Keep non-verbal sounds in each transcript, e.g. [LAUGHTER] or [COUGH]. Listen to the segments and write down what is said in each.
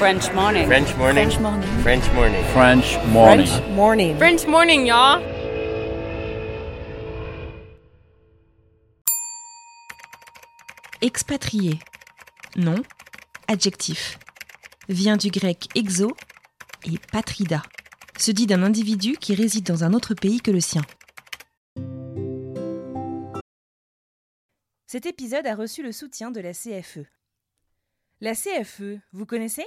French morning. French morning. French morning. French morning. French morning. French morning. French morning, y'all. Expatrié. Nom. Adjectif. Vient du grec exo et patrida. Se dit d'un individu qui réside dans un autre pays que le sien. Cet épisode a reçu le soutien de la CFE. La CFE, vous connaissez?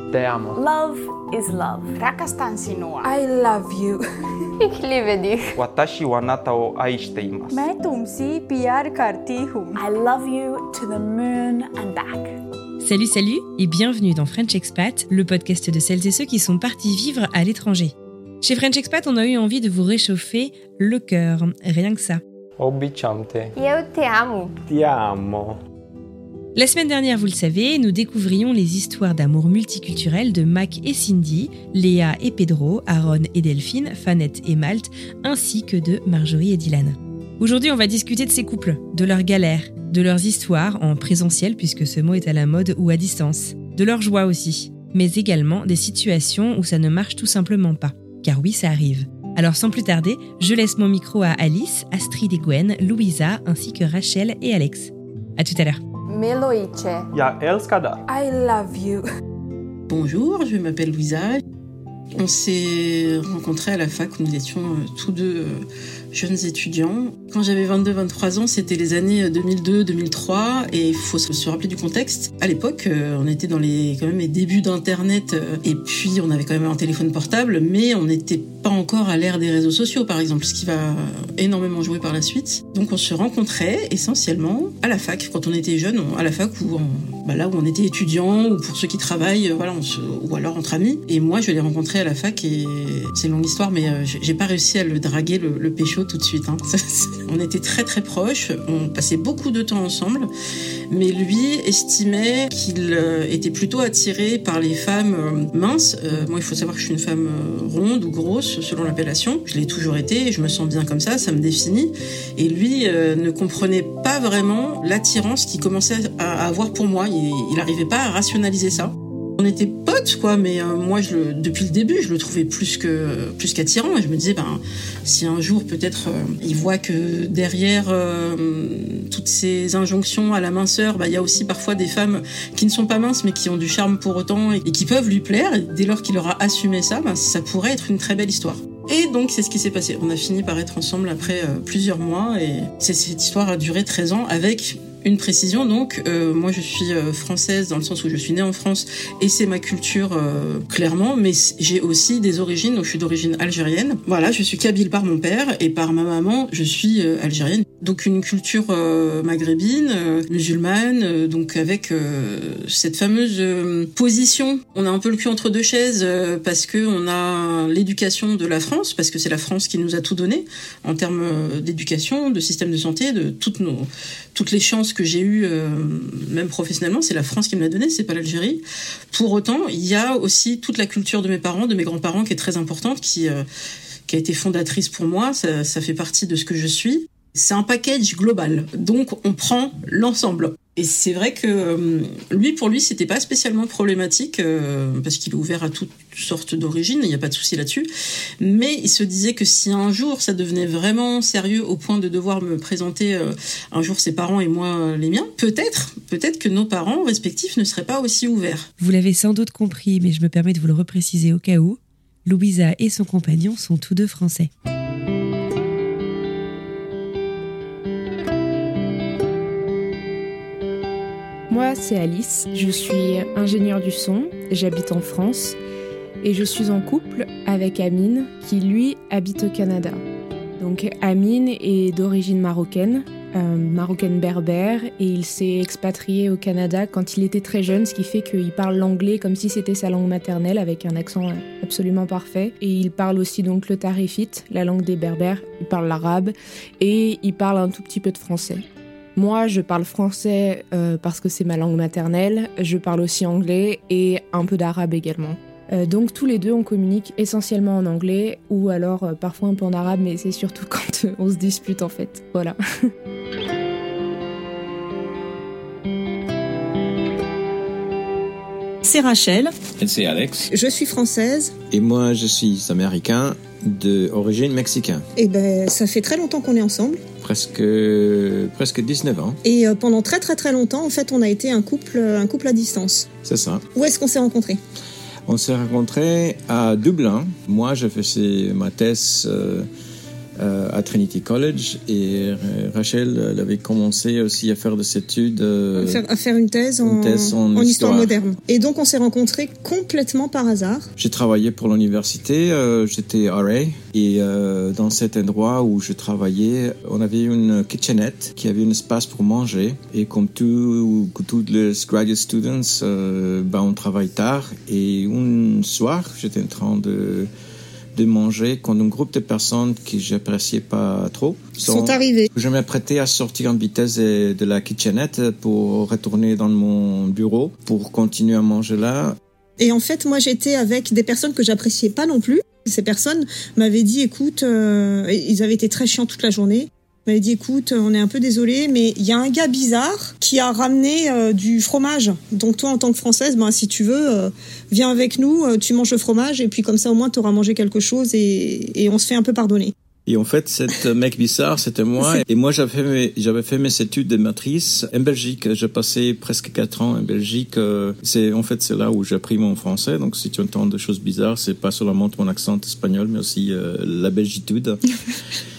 terme. Love is love. Rakastan sinua. I love you. [LAUGHS] Ik Watashi wa anata wo aishite imasu. Main tumse pyar karti. Hum. I love you to the moon and back. Salut, salut et bienvenue dans French Expat, le podcast de celles et ceux qui sont partis vivre à l'étranger. Chez French Expat, on a eu envie de vous réchauffer le cœur, rien que ça. Obbiciante. Io te amo. Te amo. La semaine dernière, vous le savez, nous découvrions les histoires d'amour multiculturel de Mac et Cindy, Léa et Pedro, Aaron et Delphine, Fanette et Malte, ainsi que de Marjorie et Dylan. Aujourd'hui, on va discuter de ces couples, de leurs galères, de leurs histoires en présentiel puisque ce mot est à la mode ou à distance, de leurs joies aussi, mais également des situations où ça ne marche tout simplement pas. Car oui, ça arrive. Alors sans plus tarder, je laisse mon micro à Alice, Astrid et Gwen, Louisa, ainsi que Rachel et Alex. À tout à l'heure. Ja älskar I love you. Bonjour, je m'appelle Louisa. On s'est rencontrés à la fac où nous étions euh, tous deux euh, jeunes étudiants. Quand j'avais 22-23 ans, c'était les années 2002-2003 et il faut se rappeler du contexte. À l'époque, euh, on était dans les quand même les débuts d'internet euh, et puis on avait quand même un téléphone portable, mais on n'était pas encore à l'ère des réseaux sociaux par exemple, ce qui va énormément jouer par la suite. Donc on se rencontrait essentiellement à la fac quand on était jeune, à la fac ou bah là où on était étudiant ou pour ceux qui travaillent, euh, voilà, ou alors entre amis. Et moi, je l'ai rencontré à la fac et c'est une longue histoire, mais euh, j'ai pas réussi à le draguer, le, le pécho tout de suite. hein. on était très très proches, on passait beaucoup de temps ensemble, mais lui estimait qu'il euh, était plutôt attiré par les femmes euh, minces. Euh, moi, il faut savoir que je suis une femme ronde ou grosse selon l'appellation. Je l'ai toujours été je me sens bien comme ça, ça me définit. Et lui ne comprenait pas vraiment l'attirance qu'il commençait à avoir pour moi. Il, il arrivait pas à rationaliser ça. On était potes, quoi, mais euh, moi, je le, depuis le début, je le trouvais plus que plus qu'attirant. Et je me disais, ben, si un jour peut-être euh, il voit que derrière euh, toutes ces injonctions à la minceur, bah, il y a aussi parfois des femmes qui ne sont pas minces, mais qui ont du charme pour autant et, qui peuvent lui plaire. Dès lors qu'il aura assumé ça, ben, ça pourrait être une très belle histoire. Et donc, c'est ce qui s'est passé. On a fini par être ensemble après plusieurs mois et cette histoire a duré 13 ans avec une précision, donc, euh, moi je suis euh, française dans le sens où je suis née en France et c'est ma culture euh, clairement, mais j'ai aussi des origines, donc je suis d'origine algérienne. Voilà, je suis kabyle par mon père et par ma maman, je suis euh, algérienne. Donc une culture euh, maghrébine, euh, musulmane, donc avec cette fameuse position. On a un peu le cul entre deux chaises parce que on a l'éducation de la France, parce que c'est la France qui nous a tout donné en termes d'éducation, de système de santé, de toutes nos toutes les chances que j'ai eues, euh, même professionnellement, c'est la France qui me l'a donné, c'est pas l'Algérie. Pour autant, il y a aussi toute la culture de mes parents, de mes grands-parents, qui est très importante, qui euh, qui a été fondatrice pour moi. Ça, ça fait partie de ce que je suis. C'est un package global, donc on prend l'ensemble. Et c'est vrai que euh, lui, pour lui, c'était pas spécialement problématique euh, parce qu'il est ouvert à toutes sortes d'origines, il n'y a pas de souci là-dessus. Mais il se disait que si un jour ça devenait vraiment sérieux au point de devoir me présenter euh, un jour ses parents et moi les miens, peut-être, peut-être que nos parents respectifs ne seraient pas aussi ouverts. Vous l'avez sans doute compris, mais je me permets de vous le repréciser au cas où. Louisa et son compagnon sont tous deux français. Moi, c'est Alice, je suis ingénieure du son, j'habite en France et je suis en couple avec Amine qui lui habite au Canada. Donc Amine est d'origine marocaine, euh, marocaine berbère et il s'est expatrié au Canada quand il était très jeune, ce qui fait qu'il parle l'anglais comme si c'était sa langue maternelle avec un accent absolument parfait. Et il parle aussi donc le tarifite, la langue des berbères, il parle l'arabe et il parle un tout petit peu de français. Moi, je parle français euh, parce que c'est ma langue maternelle, je parle aussi anglais et un peu d'arabe également. Euh, donc tous les deux, on communique essentiellement en anglais ou alors euh, parfois un peu en arabe, mais c'est surtout [LAUGHS] quand on se dispute en fait. Voilà. [LAUGHS] C'est Rachel. Et c'est Alex. Je suis française. Et moi, je suis américain d'origine mexicaine. Et ben, ça fait très longtemps qu'on est ensemble. Presque, presque 19 ans. Et euh, pendant très très très longtemps, en fait, on a été un couple, un couple à distance. C'est ça. Où est-ce qu'on s'est rencontrés? On s'est rencontrés à Dublin. Moi, je faisais ma thèse euh, euh, à Trinity College et Rachel elle avait commencé aussi à faire des études à, faire, à faire une thèse, une en, thèse en, en histoire. histoire. moderne. Et donc on s'est rencontrés complètement par hasard. J'ai travaillé pour l'université, euh, j'étais RA et euh, dans cet endroit où je travaillais, on avait une kitchenette qui avait un espace pour manger et comme tout, tous les graduate students, euh, ben, on travaille tard et un soir j'étais en train de de manger quand un groupe de personnes que j'appréciais pas trop Sont arrivés. Je m'apprêtais à sortir en vitesse de, de la kitchenette pour retourner dans mon bureau pour continuer à manger là. Et en fait, moi, j'étais avec des personnes que j'appréciais pas non plus. Ces personnes m'avaient dit, écoute, euh, ils avaient été très chiants toute la journée. M'avaient dit, écoute, on est un peu désolé, mais il y a un gars bizarre qui a ramené euh, du fromage. Donc toi, en tant que Française, ben, si tu veux, euh, viens avec nous, euh, tu manges le fromage, et puis comme ça, au moins, tu auras mangé quelque chose, et, et on se fait un peu pardonner. Et en fait, cet mec bizarre, c'était moi. Et moi, j'avais fait mes, j'avais fait mes études de matrice en Belgique. J'ai passé presque quatre ans en Belgique. C'est, en fait, c'est là où j'ai appris mon français. Donc, si tu entends des choses bizarres, c'est pas seulement mon accent espagnol, mais aussi la belgitude. [LAUGHS]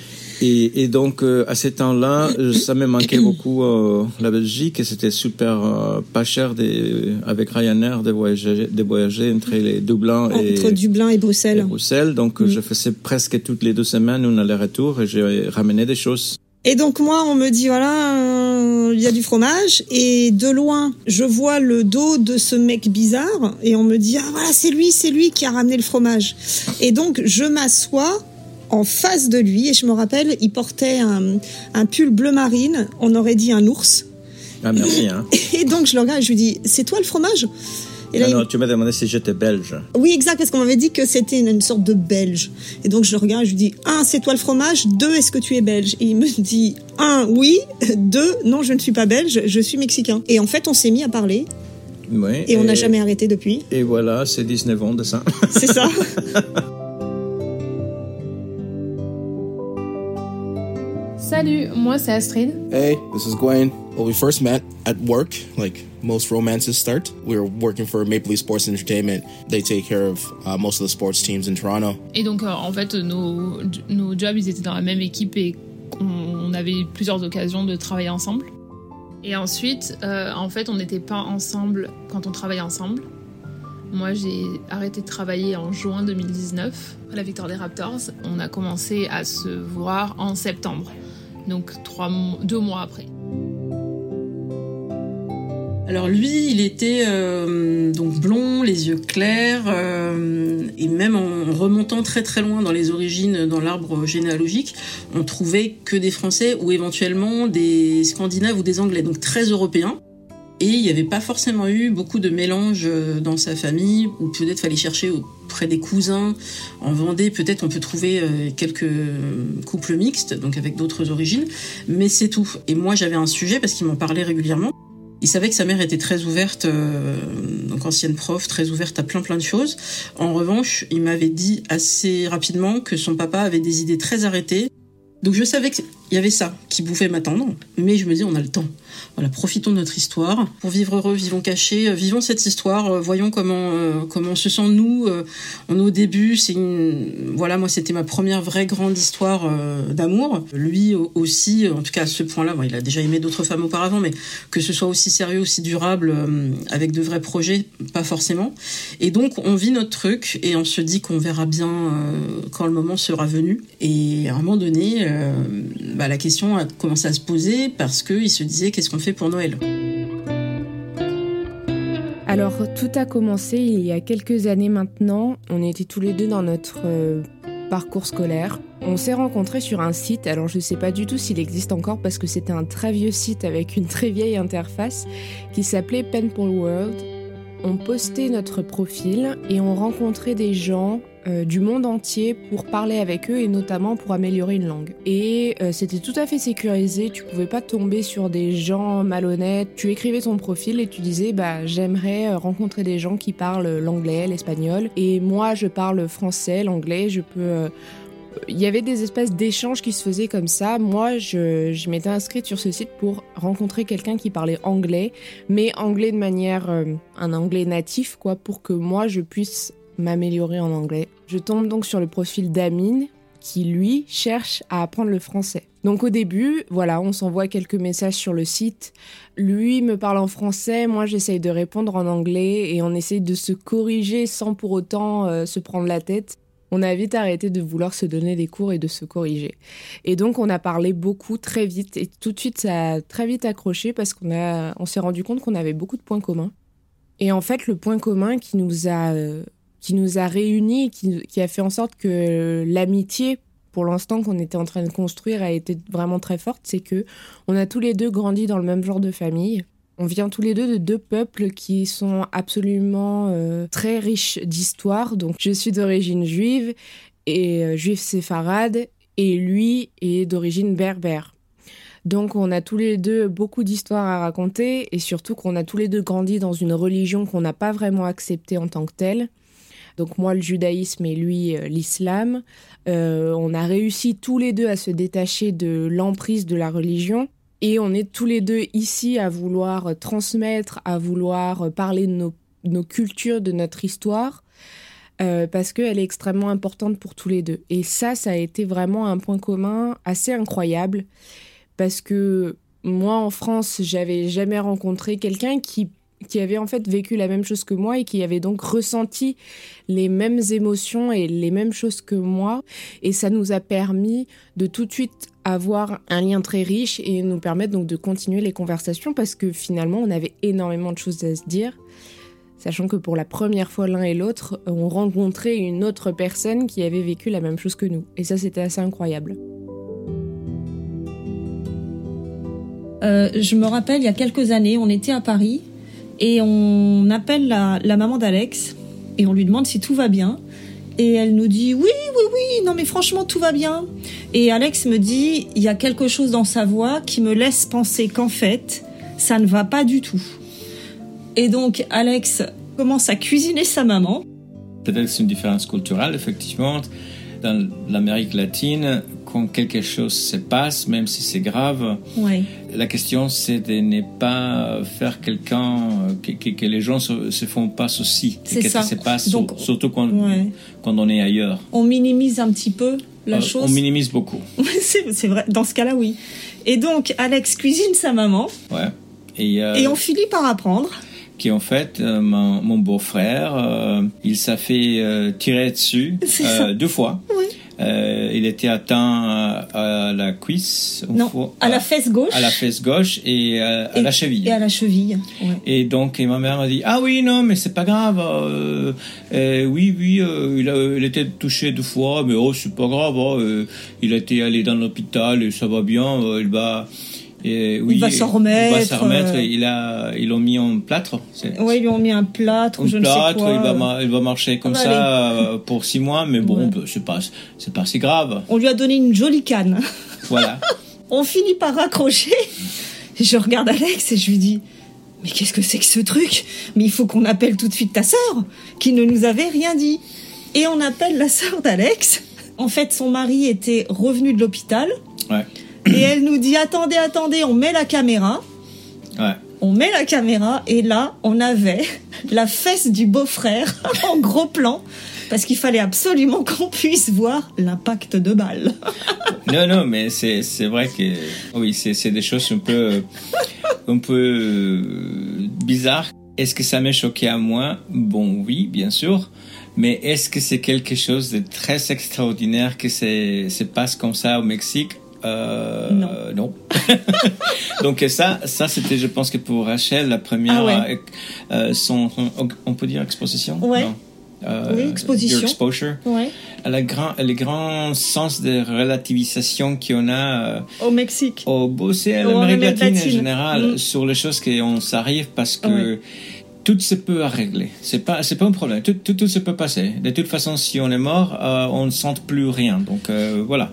Et, et, donc euh, à ce temps-là, ça me manquait [COUGHS] beaucoup euh, la Belgique et c'était super euh, pas cher des, avec Ryanair de voyager, de voyager entre les Dublin et entre Dublin et Bruxelles. Et Bruxelles. Donc mm. je faisais presque toutes les deux semaines un aller-retour et j'ai ramené des choses. Et donc moi, on me dit voilà, il y a du fromage et de loin, je vois le dos de ce mec bizarre et on me dit ah voilà c'est lui, c'est lui qui a ramené le fromage. Et donc je m'assois en face de lui et je me rappelle, il portait un, un pull bleu marine, on aurait dit un ours. Ah merci. Hein. [LAUGHS] Et donc je le regarde et je lui dis c'est toi le fromage? Et là, non, non, il... tu m'as demandé si j'étais belge. Oui, exact, parce qu'on m'avait dit que c'était une, une, sorte de belge. Et donc je le regarde et je lui dis un, c'est toi le fromage? Deux, est-ce que tu es belge? Et il me [LAUGHS] dit un, oui. Deux, non, je ne suis pas belge, je suis mexicain. Et en fait, on s'est mis à parler. Oui, et, et on n'a jamais arrêté depuis. Et voilà, c'est 19 ans de ça. C'est ça. [LAUGHS] Salut, moi c'est Astrid. Hey, this is Gwen. Well, we first met at work, like most romances start. We were working for Maple Leaf Sports Entertainment. They take care of uh, most of the sports teams in Toronto. Et donc, euh, en fait, nos, nos jobs, ils étaient dans la même équipe et on avait plusieurs occasions de travailler ensemble. Et ensuite, euh, en fait, on n'était pas ensemble quand on travaillait ensemble. Moi, j'ai arrêté de travailler en juin 2019 à la victoire des Raptors. On a commencé à se voir en septembre, donc trois, deux mois après. Alors lui, il était euh, donc blond, les yeux clairs, euh, et même en remontant très très loin dans les origines, dans l'arbre généalogique, on trouvait que des Français ou éventuellement des Scandinaves ou des Anglais, donc très européens. Et il n'y avait pas forcément eu beaucoup de mélange dans sa famille, ou peut-être fallait chercher auprès des cousins. En Vendée, peut-être on peut trouver quelques couples mixtes, donc avec d'autres origines, mais c'est tout. Et moi j'avais un sujet parce qu'il m'en parlait régulièrement. Il savait que sa mère était très ouverte, euh, donc ancienne prof, très ouverte à plein plein de choses. En revanche, il m'avait dit assez rapidement que son papa avait des idées très arrêtées. Donc je savais qu'il il y avait ça qui pouvait m'attendre. Mais je me dis, on a le temps. Voilà, profitons de notre histoire. Pour vivre heureux, vivons cachés, euh, vivons cette histoire, euh, voyons comment euh, comment on se sent nous. on est au début, voilà, moi c'était ma première vraie grande histoire d'amour. Lui aussi, en tout cas à ce point-là, il a déjà aimé d'autres femmes auparavant, mais que ce soit aussi sérieux, aussi durable, avec de vrais projets, pas forcément. Et donc on vit notre truc et on se dit qu'on verra bien quand le moment sera venu. Et à un moment donné, la question a commencé à se poser parce qu'il se disait qu'est-ce qu'on fait pour Noël? Alors tout a commencé il y a quelques années maintenant. On était tous les deux dans notre euh, parcours scolaire. On s'est rencontrés sur un site, alors je ne sais pas du tout s'il existe encore parce que c'était un très vieux site avec une très vieille interface qui s'appelait Penpal World. On postait notre profil et on rencontrait des gens euh, du monde entier pour parler avec eux et notamment pour améliorer une langue. Et euh, c'était tout à fait sécurisé, tu pouvais pas tomber sur des gens malhonnêtes. Tu écrivais ton profil et tu disais bah j'aimerais euh, rencontrer des gens qui parlent l'anglais, l'espagnol et moi je parle français, l'anglais, je peux il y avait des espèces d'échanges qui se faisaient comme ça. Moi, je, je m'étais inscrite sur ce site pour rencontrer quelqu'un qui parlait anglais, mais anglais de manière, un anglais natif, quoi, pour que moi je puisse m'améliorer en anglais. Je tombe donc sur le profil d'Amine qui lui cherche à apprendre le français. Donc au début, voilà, on s'envoie quelques messages sur le site. Lui me parle en français, moi j'essaye de répondre en anglais et on essaye de se corriger sans pour autant euh, se prendre la tête. On a vite arrêté de vouloir se donner des cours et de se corriger. Et donc on a parlé beaucoup très vite et tout de suite ça a très vite accroché parce qu'on on s'est rendu compte qu'on avait beaucoup de points communs. Et en fait le point commun qui nous a euh, qui nous a réunis, qui, a fait en sorte que l'amitié, pour l'instant qu'on était en train de construire, a été vraiment très forte. C'est que on a tous les deux grandi dans le même genre de famille. On vient tous les deux de deux peuples qui sont absolument euh, très riches d'histoire. Donc, je suis d'origine juive et euh, juive séfarade, et lui est d'origine berbère. Donc on a tous les deux beaucoup d'histoires à raconter et surtout qu'on a tous les deux grandi dans une religion qu'on n'a pas vraiment acceptée en tant que telle. Donc moi le judaïsme et lui euh, l'islam. Euh, on a réussi tous les deux à se détacher de l'emprise de la religion. Et on est tous les deux ici à vouloir transmettre, à vouloir parler de nos, cultures, de notre histoire, euh, parce qu'elle est extrêmement importante pour tous les deux. Et ça, ça a été vraiment un point commun assez incroyable, parce que moi, en France, j'avais jamais rencontré quelqu'un qui qui avait en fait vécu la même chose que moi et qui avait donc ressenti les mêmes émotions et les mêmes choses que moi. Et ça nous a permis de tout de suite avoir un lien très riche et nous permettre donc de continuer les conversations parce que finalement on avait énormément de choses à se dire. Sachant que pour la première fois l'un et l'autre, on rencontrait une autre personne qui avait vécu la même chose que nous. Et ça c'était assez incroyable. Euh, je me rappelle, il y a quelques années, on était à Paris et on appelle la, maman d'Alex et on lui demande si tout va bien. Et elle nous dit oui, oui, oui, non mais franchement tout va bien. Et Alex me dit il y a quelque chose dans sa voix qui me laisse penser qu'en fait ça ne va pas du tout. Et donc Alex commence à cuisiner sa maman. Peut-être c'est une différence culturelle effectivement. Dans l'Amérique latine, quand quelque chose se passe, même si c'est grave, la question c'est de ne pas faire quelqu'un, que, que, les gens se, se font pas souci C'est ça. se passe, surtout quand, quand on est ailleurs. On minimise un petit peu la euh, chose. On minimise beaucoup. [LAUGHS] c'est vrai, dans ce cas-là, oui. Et donc, Alex cuisine sa maman. Ouais. Et, euh, et on finit par apprendre qui en fait euh, mon, beau-frère, il s'est fait tirer dessus deux fois. Oui. Euh, il était atteint à, la cuisse. Non, à, la fesse gauche. À la fesse gauche et à, la cheville. Et à la cheville. Et donc, ma mère m'a dit Ah oui, non, mais c'est pas grave. Euh, euh, oui, oui, il, a, il était touché deux fois, mais oh, c'est pas grave. Hein, il a été allé dans l'hôpital et ça va bien. il va il va s'en remettre. Il va s'en remettre. il a, ils l'ont mis en plâtre. Oui, ils lui ont mis un plâtre. je plâtre. Ne sais quoi. Il va, il va marcher comme ça euh, pour six mois, mais bon, bah, c'est pas, c'est pas si grave. On lui a donné une jolie canne. Voilà. [LAUGHS] On finit par raccrocher. je regarde Alex et je lui dis. Mais qu'est-ce que c'est que ce truc? Mais il faut qu'on appelle tout de suite ta sœur, qui ne nous avait rien dit. Et on appelle la sœur d'Alex. En fait, son mari était revenu de l'hôpital. Ouais et elle nous dit attendez, attendez, on met la caméra. Ouais. On met la caméra et là, on avait [LAUGHS] la fesse du beau-frère [LAUGHS] en gros plan parce qu'il fallait absolument qu'on puisse voir l'impact de balle. [LAUGHS] Non, non, mais c'est c'est vrai que oui, c'est c'est des choses un peu un peu euh, bizarres. Est-ce que ça m'a choqué à moi? Bon, oui, bien sûr. Mais est-ce que c'est quelque chose de très extraordinaire que c'est se passe comme ça au Mexique? Euh, Non. non. [LAUGHS] Donc ça, ça c'était, je pense que pour Rachel la première, Ah ouais. euh, euh, son, on peut dire exposition? Ouais. Euh, Oui, exposition. your exposure. Ouais. Le grand, le grand sens de relativisation qu'on a Au Mexique. au beau c'est Au l'Amérique Amérique latine en général Mm. sur les choses qu'on s'arrive parce que Ouais. tout se peut à régler. C'est pas c'est pas un problème. Tout, tout, tout se peut passer. De toute façon, si on est mort, euh, on ne sent plus rien. Donc euh, voilà.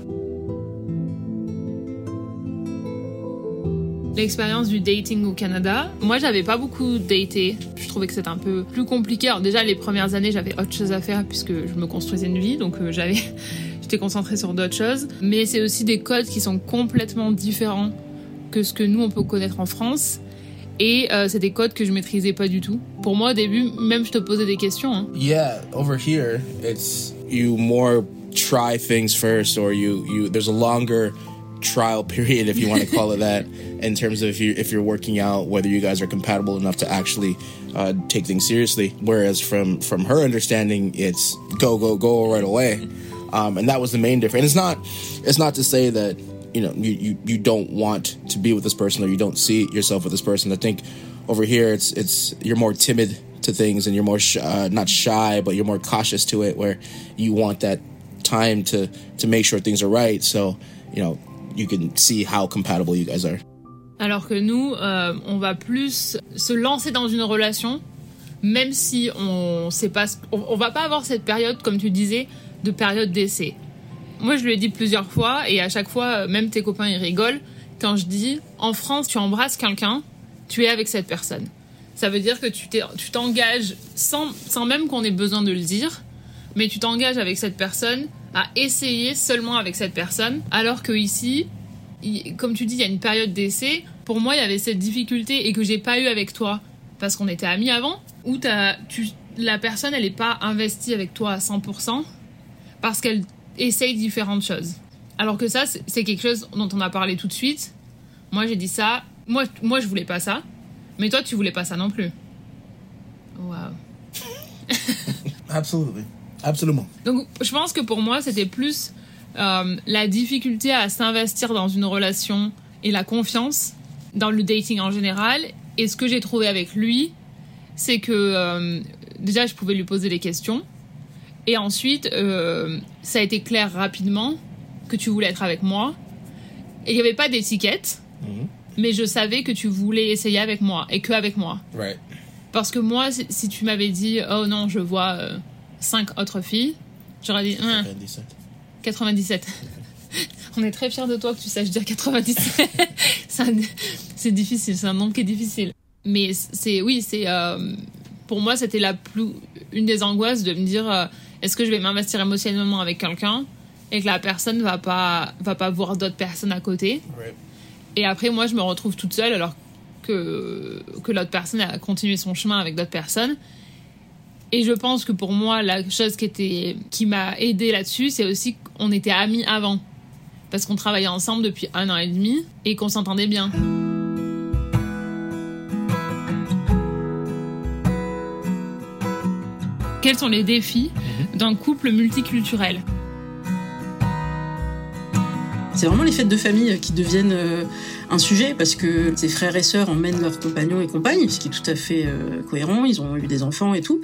L'expérience du dating au Canada, moi j'avais pas beaucoup daté. Je trouvais que c'était un peu plus compliqué. Alors déjà les premières années j'avais autre chose à faire puisque je me construisais une vie, donc euh, j'avais, [LAUGHS] j'étais concentrée sur d'autres choses. Mais c'est aussi des codes qui sont complètement différents que ce que nous on peut connaître en France. Et euh, c'est des codes que je maîtrisais pas du tout. Pour moi au début, même je te posais des questions. hein. Yeah, over here it's you more try things first, or you you there's a longer trial period if you want to call it that [LAUGHS] in terms of if you if you're working out whether you guys are compatible enough to actually uh, take things seriously. Whereas from from her understanding, it's go go go right away, um, and that was the main difference. And it's not it's not to say that you know you, you you don't want to be with this person or you don't see yourself with this person. I think over here it's it's you're more timid to things and you're more sh- uh, not shy but you're more cautious to it where you want that time to to make sure things are right so you know you can see how compatible you guys are Alors que nous, euh, on va plus se lancer dans une relation, même si on sait pas, on, on va pas avoir cette période, comme tu disais, de période d'essai. Moi, je lui ai dit plusieurs fois, et à chaque fois, euh, même tes copains, ils rigolent, quand je dis, en France, tu embrasses quelqu'un, tu es avec cette personne. Ça veut dire que tu t'engages sans, sans même qu'on ait besoin de le dire, mais tu t'engages avec cette personne à essayer seulement avec cette personne, alors que ici, comme tu dis, il y a une période d'essai. Pour moi, il y avait cette difficulté et que j'ai pas eu avec toi parce qu'on était amis avant, où t'as- tu, la personne, elle est pas investie avec toi à 100% parce qu'elle essaye différentes choses. Alors que ça, c'est quelque chose dont on a parlé tout de suite. Moi, j'ai dit ça. Moi, moi, je voulais pas ça. Mais toi, tu voulais pas ça non plus. Waouh. absolutely absolument Donc, je pense que pour moi, c'était plus euh, la difficulté à s'investir dans une relation et la confiance dans le dating en général. Et ce que j'ai trouvé avec lui, c'est que euh, déjà, je pouvais lui poser des questions. Et ensuite, euh, ça a été clair rapidement que tu voulais être avec moi. Et il n'y avait pas d'étiquette, mais je savais que tu voulais essayer avec moi et que avec moi. right Parce que moi, si, tu m'avais dit, oh non, je vois cinq autres filles, j'aurais dit, Hum, [LAUGHS] 97. On est très fiers de toi que tu saches dire 97. [LAUGHS] C'est difficile, c'est un nombre qui est difficile. Mais c'est, oui, c'est, euh, pour moi, c'était la plus, une des angoisses de me dire, euh, est-ce que je vais m'investir émotionnellement avec quelqu'un et que la personne va pas, va pas voir d'autres personnes à côté. Et après, moi, je me retrouve toute seule alors que, que l'autre personne a continué son chemin avec d'autres personnes. Et je pense que pour moi, la chose qui, était, qui m'a aidé là-dessus, c'est aussi qu'on était amis avant. Parce qu'on travaillait ensemble depuis un an et demi et qu'on s'entendait bien. Quels sont les défis d'un couple multiculturel? C'est vraiment les fêtes de famille qui deviennent euh, un sujet parce que ses frères et sœurs emmènent leurs compagnons et compagnes, ce qui est tout à fait euh, cohérent. Ils ont eu des enfants et tout.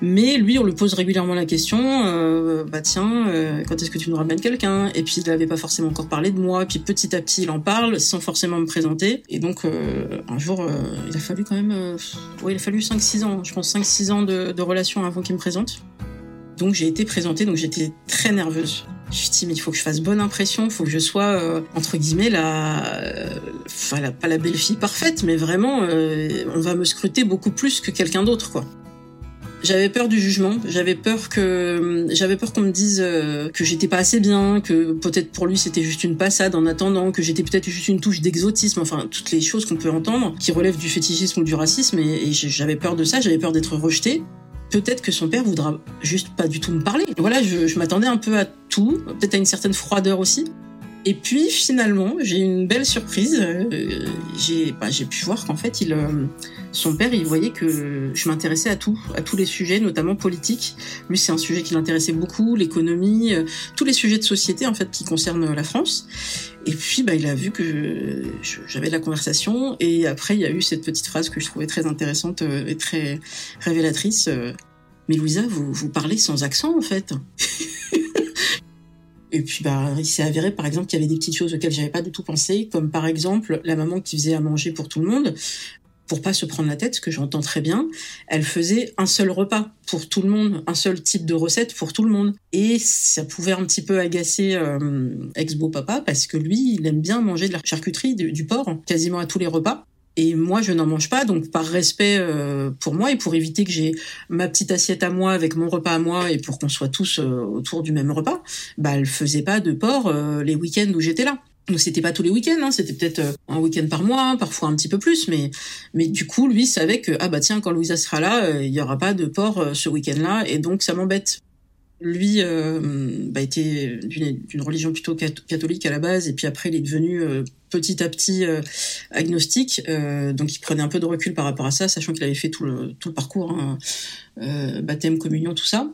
Mais lui, on lui pose régulièrement la question euh, bah tiens, euh, quand est-ce que tu nous ramènes quelqu'un? Et puis il n'avait pas forcément encore parlé de moi. Puis petit à petit, il en parle sans forcément me présenter. Et donc euh, un jour, euh, il a fallu quand même, euh, ouais, il a fallu 5-6 ans, je pense 5-6 ans de, de relation avant qu'il me présente. Donc j'ai été présentée, donc j'étais très nerveuse. Je me suis dit, mais il faut que je fasse bonne impression, il faut que je sois, euh, entre guillemets, la, euh, enfin, pas la belle fille parfaite, mais vraiment, euh, on va me scruter beaucoup plus que quelqu'un d'autre, quoi. J'avais peur du jugement, j'avais peur que j'avais peur qu'on me dise que j'étais pas assez bien, que peut-être pour lui c'était juste une passade en attendant, que j'étais peut-être juste une touche d'exotisme, enfin toutes les choses qu'on peut entendre qui relèvent du fétichisme ou du racisme et j'avais peur de ça, j'avais peur d'être rejetée. Peut-être que son père voudra juste pas du tout me parler. Voilà, je, m'attendais un peu à tout, peut-être à une certaine froideur aussi. Et puis finalement, j'ai eu une belle surprise. Euh, j'ai bah, pu voir qu'en fait, il, euh, son père, il voyait que je m'intéressais à tout, à tous les sujets, notamment politiques. Lui, c'est un sujet qui l'intéressait beaucoup, l'économie, euh, tous les sujets de société en fait qui concernent la France. Et puis, bah, il a vu que j'avais de la conversation. Et après, il y a eu cette petite phrase que je trouvais très intéressante et très révélatrice. Mais Louisa, vous, vous parlez sans accent en fait. [LAUGHS] Et puis bah il s'est avéré par exemple qu'il y avait des petites choses auxquelles j'avais pas du tout pensé, comme par exemple la maman qui faisait à manger pour tout le monde. Pour pas se prendre la tête, ce que j'entends très bien, elle faisait un seul repas pour tout le monde, un seul type de recette pour tout le monde. Et ça pouvait un petit peu agacer euh, ex-beau papa parce que lui, il aime bien manger de la charcuterie, du, du porc, quasiment à tous les repas. Et moi, je n'en mange pas, donc par respect euh, pour moi et pour éviter que j'ai ma petite assiette à moi avec mon repas à moi et pour qu'on soit tous euh, autour du même repas, bah elle faisait pas de porc euh, les week-ends où j'étais là. Donc c'était pas tous les week-ends, hein, c'était peut-être un week-end par mois, parfois un petit peu plus, mais mais du coup lui savait que ah bah tiens quand Louisa sera là, il y aura pas de porc ce week-end-là et donc ça m'embête lui euh, bah, était d'une religion plutôt catholique à la base et puis après il est devenu euh, petit à petit euh, agnostique euh, donc il prenait un peu de recul par rapport à ça sachant qu'il avait fait tout le, tout le parcours hein, baptême communion tout ça.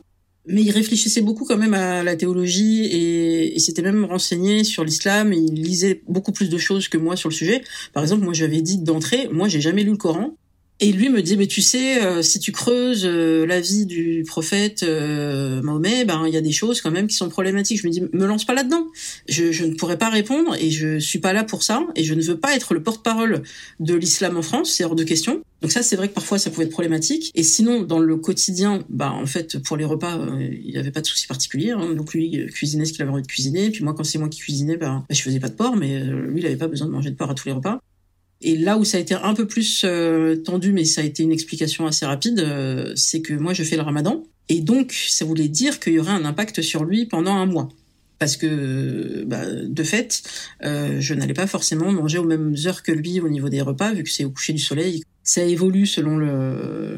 Mais il réfléchissait beaucoup quand même à la théologie et, et s'était même renseigné sur l'islam. Il lisait beaucoup plus de choses que moi sur le sujet. Par exemple moi j'avais dit d'entrée moi j'ai jamais lu le Coran et lui me dit, mais tu sais, euh, si tu creuses euh, la vie du prophète euh, Mahomet, ben il y a des choses quand même qui sont problématiques. Je me dis, me lance pas là-dedans. Je, je, ne pourrais pas répondre et je suis pas là pour ça et je ne veux pas être le porte-parole de l'islam en France. C'est hors de question. Donc ça, c'est vrai que parfois ça pouvait être problématique. Et sinon, dans le quotidien, bah en fait, pour les repas, il n'y avait pas de souci particulier. Hein. Donc lui cuisinait ce qu'il avait envie de cuisiner. Puis moi, quand c'est moi qui cuisinais, bah, je faisais pas de porc, mais lui, il avait pas besoin de manger de porc à tous les repas. Et là où ça a été un peu plus euh, tendu, mais ça a été une explication assez rapide, euh, c'est que moi je fais le ramadan. Et donc ça voulait dire qu'il y aurait un impact sur lui pendant un mois. Parce que bah, de fait, euh, je n'allais pas forcément manger aux mêmes heures que lui au niveau des repas, vu que c'est au coucher du soleil. Ça évolue selon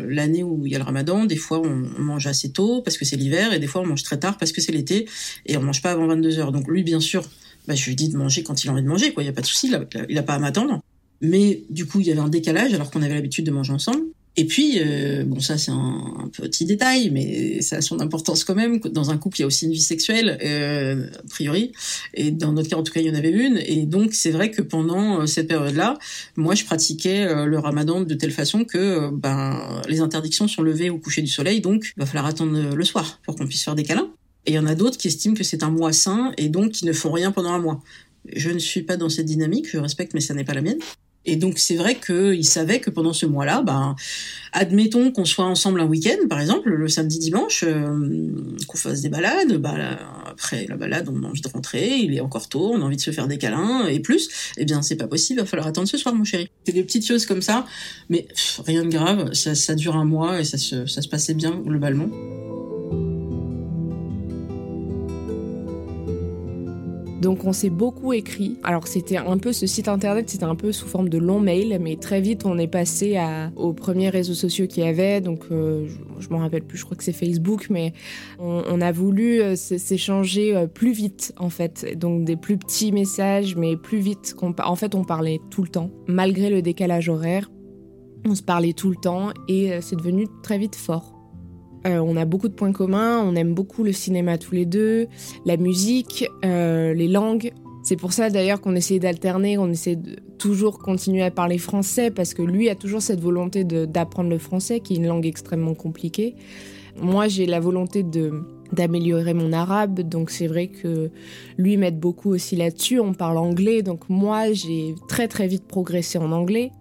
l'année où il y a le ramadan. Des fois, on, mange assez tôt parce que c'est l'hiver, et des fois, on mange très tard parce que c'est l'été, et on mange pas avant 22 heures. Donc lui, bien sûr, bah, je lui dis de manger quand il a envie de manger, quoi. Il y a pas de souci, il a pas à m'attendre. Mais du coup, il y avait un décalage alors qu'on avait l'habitude de manger ensemble. Et puis, euh, bon, ça c'est un, petit détail, mais ça a son importance quand même. Dans un couple, il y a aussi une vie sexuelle, euh, a priori. Et dans notre cas, en tout cas, il y en avait une. Et donc, c'est vrai que pendant euh, cette période-là, moi, je pratiquais euh, le ramadan de telle façon que ben, les interdictions sont levées au coucher du soleil. Donc, il va falloir attendre le soir pour qu'on puisse faire des câlins. Et il y en a d'autres qui estiment que c'est un mois sain et donc qui ne font rien pendant un mois. Je ne suis pas dans cette dynamique, je respecte, mais ça n'est pas la mienne. Et donc c'est vrai qu'il savait que pendant ce mois-là, ben, admettons qu'on soit ensemble un week-end, par exemple, le samedi dimanche, euh, qu'on fasse des balades. Bah, après la balade, on a envie de rentrer, il est encore tôt, on a envie de se faire des câlins et plus. Eh bien, c'est pas possible, il va falloir attendre ce soir, mon chéri. C'est des petites choses comme ça, mais rien de grave. Ça, ça dure un mois et ça se, ça se passait bien globalement. Donc on s'est beaucoup écrit. Alors c'était un peu ce site internet, c'était un peu sous forme de long mail, mais très vite on est passé aux premiers réseaux sociaux qu'il y avait. Donc euh, je, je m'en rappelle plus, je crois que c'est Facebook, mais on, a voulu euh, s'échanger euh, plus vite en fait. Donc des plus petits messages, mais plus vite. En fait on parlait tout le temps, malgré le décalage horaire. On se parlait tout le temps et c'est devenu très vite fort. Euh, on a beaucoup de points communs, on aime beaucoup le cinéma tous les deux, la musique, euh, les langues. C'est pour ça d'ailleurs qu'on essaie d'alterner, on essaie de toujours continuer à parler français parce que lui a toujours cette volonté d'apprendre le français qui est une langue extrêmement compliquée. Moi j'ai la volonté d'améliorer mon arabe, donc c'est vrai que lui m'aide beaucoup aussi là-dessus. On parle anglais, donc moi j'ai très très vite progressé en anglais.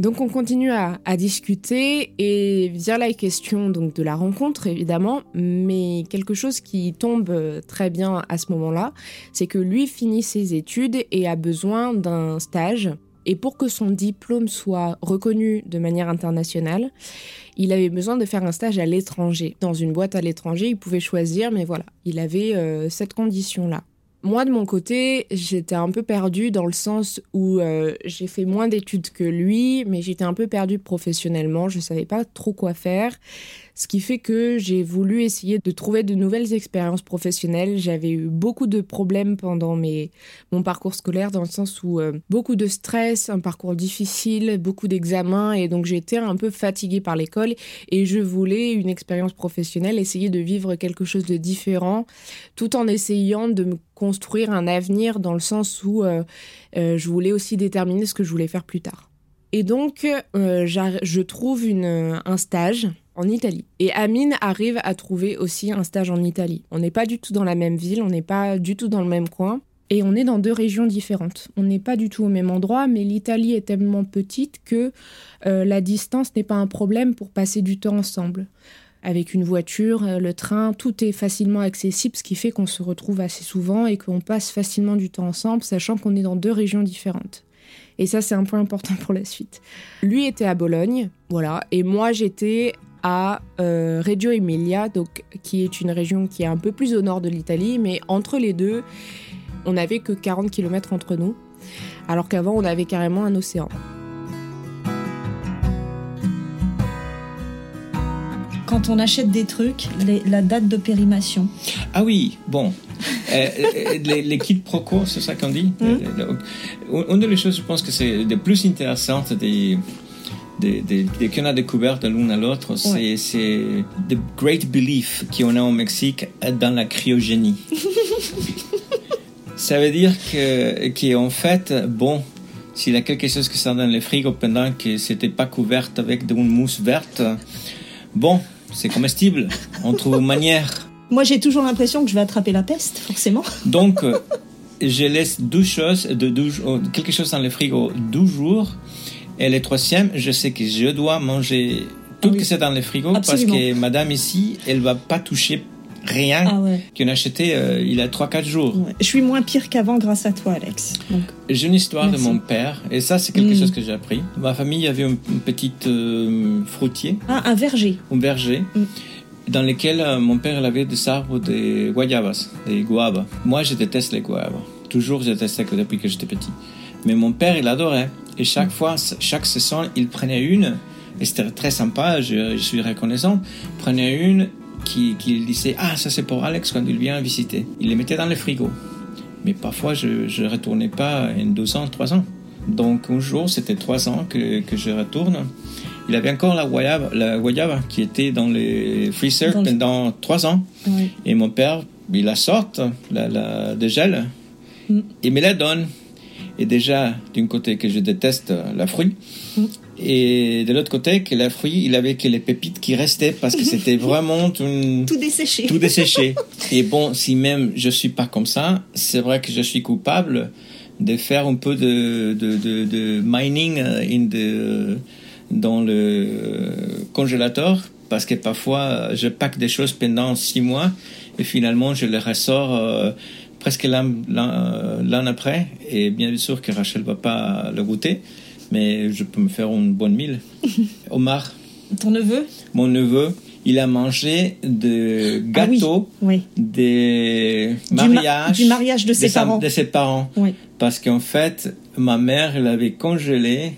Donc on continue à, discuter et vient la question donc de la rencontre évidemment, mais quelque chose qui tombe très bien à ce moment-là, c'est que lui finit ses études et a besoin d'un stage Et pour que son diplôme soit reconnu de manière internationale, il avait besoin de faire un stage à l'étranger. Dans une boîte à l'étranger, il pouvait choisir, mais voilà, il avait euh, cette condition-là. Moi, de mon côté, j'étais un peu perdue dans le sens où euh, j'ai fait moins d'études que lui, mais j'étais un peu perdue professionnellement. Je ne savais pas trop quoi faire. Ce qui fait que j'ai voulu essayer de trouver de nouvelles expériences professionnelles. J'avais eu beaucoup de problèmes pendant mon parcours scolaire, dans le sens où euh, beaucoup de stress, un parcours difficile, beaucoup d'examens, et donc j'étais un peu fatiguée par l'école, et je voulais une expérience professionnelle, essayer de vivre quelque chose de différent, tout en essayant de me construire un avenir dans le sens où euh, euh, je voulais aussi déterminer ce que je voulais faire plus tard. Et donc, je trouve un stage en Italie. Et Amine arrive à trouver aussi un stage en Italie. On n'est pas du tout dans la même ville, on n'est pas du tout dans le même coin. Et on est dans deux régions différentes. On n'est pas du tout au même endroit, mais l'Italie est tellement petite que euh, la distance n'est pas un problème pour passer du temps ensemble. Avec une voiture, euh, le train, tout est facilement accessible, ce qui fait qu'on se retrouve assez souvent et qu'on passe facilement du temps ensemble, sachant qu'on est dans deux régions différentes. Et ça, c'est un point important pour la suite. Lui était à Bologne, voilà, et moi j'étais à euh, Reggio Emilia, donc, qui est une région qui est un peu plus au nord de l'Italie, mais entre les deux, on n'avait que 40 km entre nous, alors qu'avant on avait carrément un océan. Quand on achète des trucs, la date de périmation. Ah oui, bon. Euh, euh, les, les, kits Proco, c'est ça qu'on dit? Mmh. Une des choses, je pense que c'est le plus intéressantes des des, qu'on a découvert de l'un à l'autre, c'est the great belief qu'on a au Mexique dans la cryogénie. [LAUGHS] ça veut dire que qu'en fait, bon, s'il y a quelque chose qui sort dans le frigo pendant que c'était pas couvert avec de une mousse verte, bon, c'est comestible. On trouve une manière. Moi, j'ai toujours l'impression que je vais attraper la peste, forcément. Donc, euh, je laisse deux choses, de, oh, quelque chose dans le frigo 12 jours et le troisième, je sais que je dois manger tout ce que c'est dans le frigo parce que madame ici, elle va pas toucher rien ah qu'on a acheté euh, il y a 3-4 jours. Je suis moins pire qu'avant grâce à toi, Alex. J'ai une histoire de mon père, et ça, c'est quelque mm. chose que j'ai appris. Ma famille avait une, petite euh, fruitier. Ah, un verger. Un verger. Mm. Dans lequel euh, mon père avait des arbres de guayabas, des guavas. Moi, je déteste les guavas. Toujours, je détestais depuis que j'étais petit. Mais mon père, il adorait. Et chaque fois, chaque saison, il prenait une, et c'était très sympa, je, suis reconnaissant, prenait une qui, qui disait Ah, ça c'est pour Alex quand il vient visiter. Il les mettait dans le frigo. Mais parfois, je ne retournais pas en deux ans, trois ans. Donc un jour, c'était trois ans que, que, je retourne. Il avait encore la guayaba, la guayaba qui était dans les freezer pendant trois ans. Et mon père, il la sort, la, la, de gel, mm. et me la donne. Et déjà, d'un côté, que je déteste la fruit. Mm. Et de l'autre côté, que la fruit, il avait que les pépites qui restaient parce que c'était [LAUGHS] vraiment tout, tout desséché. Tout desséché. Et bon, si même je suis pas comme ça, c'est vrai que je suis coupable de faire un peu de, de, de, de mining in the, dans le congélateur parce que parfois je pack des choses pendant six mois et finalement je les ressors euh, presque l'an après. Et bien sûr que Rachel va pas le goûter, mais je peux me faire une bonne mille. [LAUGHS] Omar. Ton neveu? Mon neveu, il a mangé de gâteaux ah oui, des mariages, du, mariage de ses parents. de ses parents. Oui. Parce qu'en fait, ma mère, elle avait congelé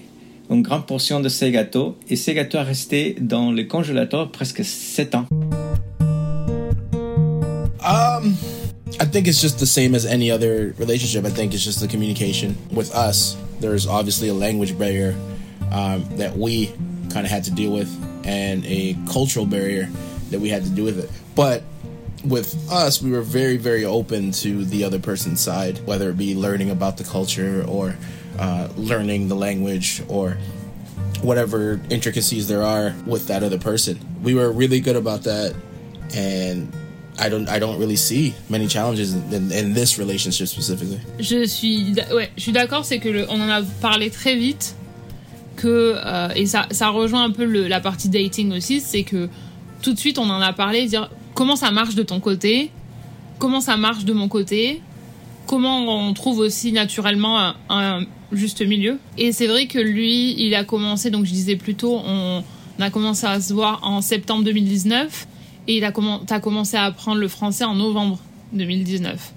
une grande portion de ces gâteaux et ces gâteaux sont restés dans le congélateur presque 7 ans. Um, I think it's just the same as any other relationship. I think it's just the communication. With us, there's obviously a language barrier um, that we kind of had to deal with, and a cultural barrier that we had to do with it. But with us, we were very, very open to the other person's side, whether it be learning about the culture or uh, learning the language or whatever intricacies there are with that other person. We were really good about that, and I don't I don't really see many challenges in, in this relationship specifically. Je suis ouais, je suis d'accord, c'est que on en a parlé très vite que euh, et ça ça rejoint un peu la partie dating aussi, c'est que tout de suite on en a parlé dire comment ça marche de ton côté, comment ça marche de mon côté comment on trouve aussi naturellement un, juste milieu. Et c'est vrai que lui, il a commencé, donc je disais plus tôt, on a commencé à se voir en septembre 2019 et il a commen- t'as commencé à apprendre le français en novembre 2019.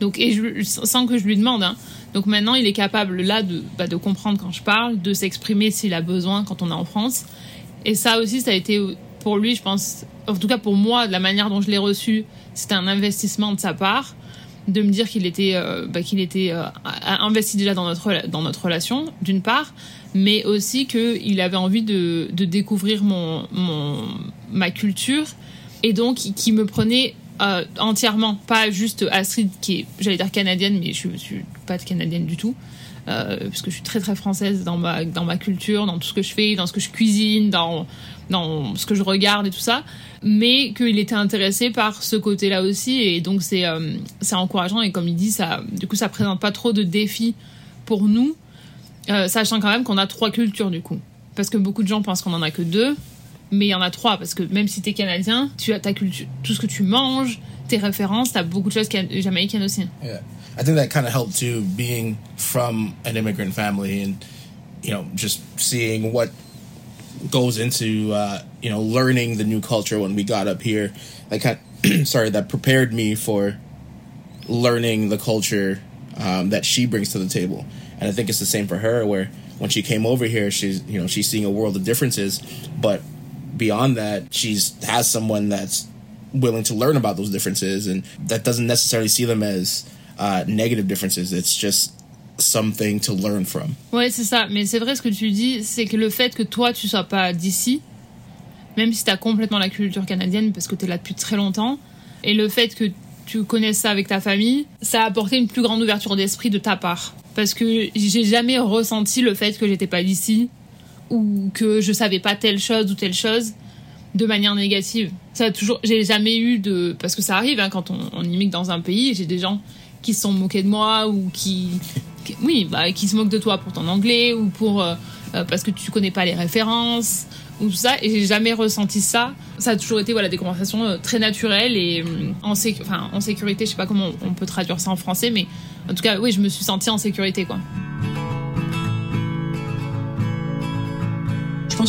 Donc, sans que je lui demande. hein. Donc maintenant, il est capable là de, bah, de comprendre quand je parle, de s'exprimer s'il a besoin quand on est en France. Et ça aussi, ça a été pour lui, je pense, en tout cas pour moi, de la manière dont je l'ai reçu, c'était un investissement de sa part, de me dire qu'il était, euh, bah, qu'il était euh, investi déjà dans notre, dans notre relation, d'une part, mais aussi qu'il avait envie de, de découvrir mon, mon, ma culture et donc qui me prenait euh, entièrement, pas juste Astrid qui est, j'allais dire canadienne, mais je, je suis pas canadienne du tout. Euh, parce que je suis très très française dans ma dans ma culture, dans tout ce que je fais, dans ce que je cuisine, dans dans ce que je regarde et tout ça, mais qu'il était intéressé par ce côté-là aussi et donc c'est euh, c'est encourageant. Et comme il dit ça du coup ça présente pas trop de défis pour nous, euh, sachant quand même qu'on a trois cultures du coup, parce que beaucoup de gens pensent qu'on en a que deux, mais il y en a trois parce que même si t'es canadien, tu as ta culture, tout ce que tu manges, tes références, t'as beaucoup de choses jamaïcaines aussi. Yeah. I think that kind of helped too, being from an immigrant family and, you know, just seeing what goes into, uh, you know, learning the new culture when we got up here. Kind [CLEARS THROAT] sorry, that prepared me for learning the culture um, that she brings to the table. And I think it's the same for her, where when she came over here, she's, you know, she's seeing a world of differences, but beyond that, she's has someone that's willing to learn about those differences and that doesn't necessarily see them as uh, negative differences. It's just something to learn from. Ouais, c'est ça. Mais c'est vrai ce que tu dis, c'est que le fait que toi, tu sois pas d'ici, même si t'as complètement la culture canadienne parce que t'es là depuis très longtemps, et le fait que tu connaisses ça avec ta famille, ça a apporté une plus grande ouverture d'esprit de ta part. Parce que j'ai jamais ressenti le fait que j'étais pas d'ici ou que je savais pas telle chose ou telle chose de manière négative. Ça a toujours, j'ai jamais eu de, parce que ça arrive hein, quand on, on immigre dans un pays, j'ai des gens qui se sont moqués de moi ou qui, oui, bah, qui se moquent de toi pour ton anglais ou pour euh, euh, parce que tu connais pas les références ou tout ça. Et j'ai jamais ressenti ça. Ça a toujours été voilà des conversations euh, très naturelles et en, enfin, en sécurité. Je sais pas comment on peut traduire ça en français, mais en tout cas, oui, je me suis sentie en sécurité quoi.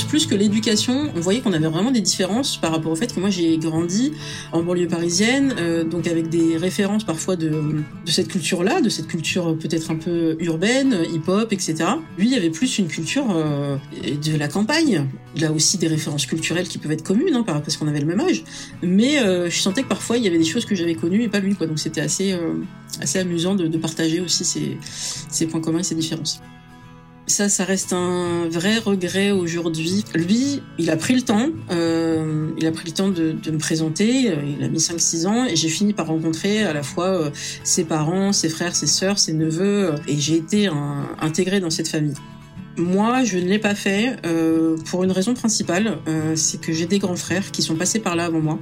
Plus que l'éducation, on voyait qu'on avait vraiment des différences par rapport au fait que moi j'ai grandi en banlieue parisienne, euh, donc avec des références parfois de, cette culture-là, de cette culture peut-être un peu urbaine, hip-hop, etc. Lui, il y avait plus une culture euh, de la campagne. Il a aussi des références culturelles qui peuvent être communes, hein, par- parce qu'on avait le même âge. Mais euh, je sentais que parfois il y avait des choses que j'avais connues et pas lui. Donc c'était assez, assez amusant de, partager aussi ces points communs et ces différences. Ça, ça reste un vrai regret aujourd'hui. Lui, il a pris le temps, euh, il a pris le temps de, de me présenter, il a mis 5-6 ans, et j'ai fini par rencontrer à la fois euh, ses parents, ses frères, ses sœurs, ses neveux, euh, et j'ai été un- intégrée dans cette famille. Moi, je ne l'ai pas fait euh, pour une raison principale, c'est que j'ai des grands frères qui sont passés par là avant moi,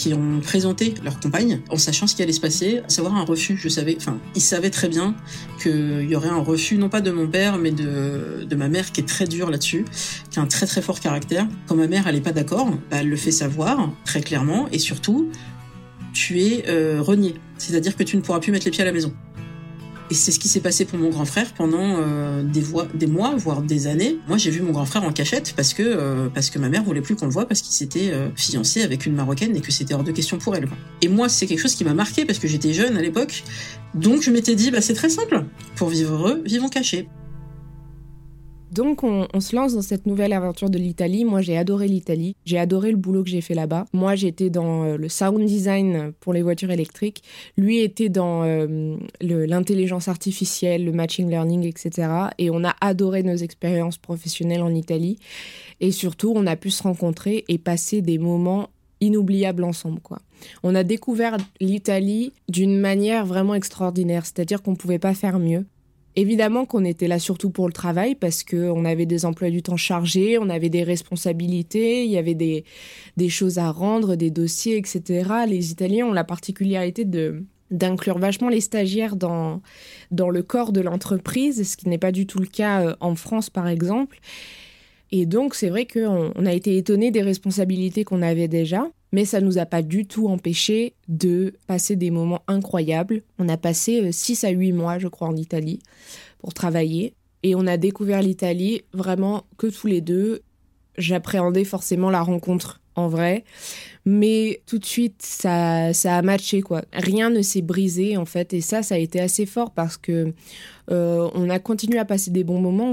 qui ont présenté leur compagne en sachant ce qui allait se passer, à savoir un refus. Je savais, enfin, ils savaient très bien qu'il y aurait un refus, non pas de mon père, mais de, de ma mère qui est très dure là-dessus, qui a un très très fort caractère. Quand ma mère elle est pas d'accord, bah, elle le fait savoir très clairement et surtout, tu es euh, renié, c'est-à-dire que tu ne pourras plus mettre les pieds à la maison. Et c'est ce qui s'est passé pour mon grand frère pendant euh, des, mois, voire des années. Moi, j'ai vu mon grand frère en cachette parce que euh, ma mère voulait plus qu'on le voie parce qu'il s'était euh, fiancé avec une marocaine et que c'était hors de question pour elle. Et moi, c'est quelque chose qui m'a marqué parce que j'étais jeune à l'époque. Donc, je m'étais dit, bah, c'est très simple. Pour vivre heureux, vivons cachés. Donc on, se lance dans cette nouvelle aventure de l'Italie. Moi j'ai adoré l'Italie, j'ai adoré le boulot que j'ai fait là-bas. Moi j'étais dans euh, le sound design pour les voitures électriques. Lui était dans euh, l'intelligence artificielle, le machine learning, etc. Et on a adoré nos expériences professionnelles en Italie. Et surtout on a pu se rencontrer et passer des moments inoubliables ensemble. On a découvert l'Italie d'une manière vraiment extraordinaire, c'est-à-dire qu'on pouvait pas faire mieux. Évidemment qu'on était là surtout pour le travail parce qu'on avait des emplois du temps chargés, on avait des responsabilités, il y avait des, des choses à rendre, des dossiers, etc. Les Italiens ont la particularité de d'inclure vachement les stagiaires dans, dans le corps de l'entreprise, ce qui n'est pas du tout le cas euh, en France par exemple. Et donc c'est vrai qu'on on a été étonnés des responsabilités qu'on avait déjà. Mais ça nous a pas du tout empêché de passer des moments incroyables. On a passé 6 à 8 mois, je crois, en Italie pour travailler. Et on a découvert l'Italie vraiment que tous les deux. J'appréhendais forcément la rencontre en vrai, mais tout de suite ça, ça a matché quoi. Rien ne s'est brisé en fait, et ça, ça a été assez fort parce que euh, on a continué à passer des bons moments.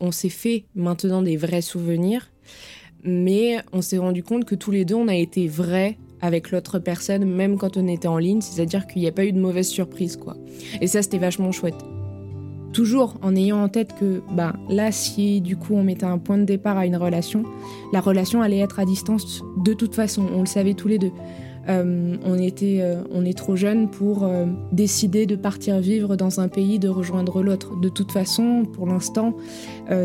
On s'est fait maintenant des vrais souvenirs, mais on s'est rendu compte que tous les deux on a été vrais avec l'autre personne, même quand on était en ligne, c'est-à-dire qu'il n'y a pas eu de mauvaise surprise quoi. Et ça, c'était vachement chouette toujours en ayant en tête que bah, là, si du coup on mettait un point de départ à une relation, la relation allait être à distance de toute façon, on le savait tous les deux. Euh, on, était, euh, on est trop jeunes pour euh, décider de partir vivre dans un pays, de rejoindre l'autre. De toute façon, pour l'instant,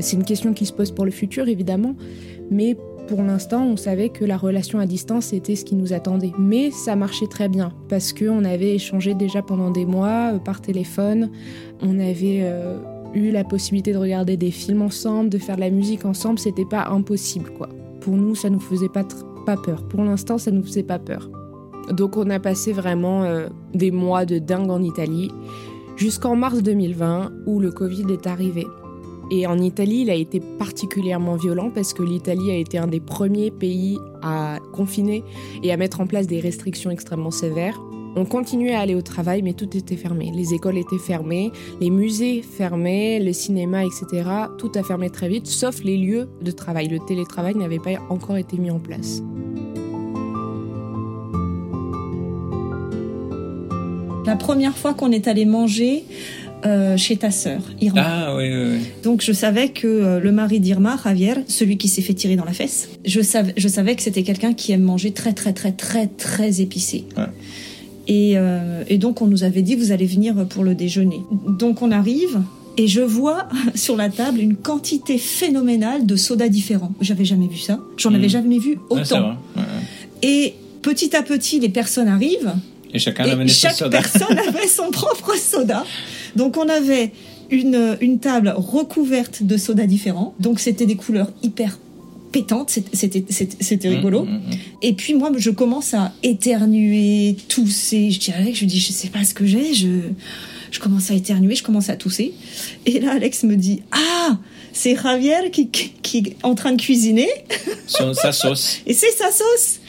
c'est une question qui se pose pour le futur, évidemment, mais pour l'instant, on savait que la relation à distance était ce qui nous attendait. Mais ça marchait très bien parce qu'on avait échangé déjà pendant des mois par téléphone. On avait eu la possibilité de regarder des films ensemble, de faire de la musique ensemble. C'était pas impossible, quoi. Pour nous, ça nous faisait pas, pas peur. Pour l'instant, ça nous faisait pas peur. Donc, on a passé vraiment euh, des mois de dingue en Italie jusqu'en mars 2020 où le Covid est arrivé. Et en Italie, il a été particulièrement violent parce que l'Italie a été un des premiers pays à confiner et à mettre en place des restrictions extrêmement sévères. On continuait à aller au travail, mais tout était fermé. Les écoles étaient fermées, les musées fermés, le cinéma, etc. Tout a fermé très vite, sauf les lieux de travail. Le télétravail n'avait pas encore été mis en place. La première fois qu'on est allé manger, euh, chez ta sœur, Irma. Ah oui, oui, oui. Donc je savais que euh, le mari d'Irma, Javier, celui qui s'est fait tirer dans la fesse, je savais, je savais que c'était quelqu'un qui aime manger très très très très très épicé. Ouais. Et, euh, et donc on nous avait dit vous allez venir pour le déjeuner. Donc on arrive. Et je vois [LAUGHS] sur la table une quantité phénoménale de sodas différents. J'avais jamais vu ça. J'en avais Mhm. jamais vu autant. vrai. Ouais, ouais. Et petit à petit, les personnes arrivent. Et chacun Et son chaque soda. personne [LAUGHS] avait son propre soda. Donc on avait une, une table recouverte de sodas différents. Donc c'était des couleurs hyper pétantes. C'était- C'était c'était rigolo. Mm, mm, mm. Et puis moi, je commence à éternuer, tousser. Je dis à Alex, je dis, je sais pas ce que j'ai. Je, je commence à éternuer, je commence à tousser. Et là, Alex me dit, ah, c'est Javier qui, qui, qui est en train de cuisiner. Son- sa sauce. Et c'est sa sauce.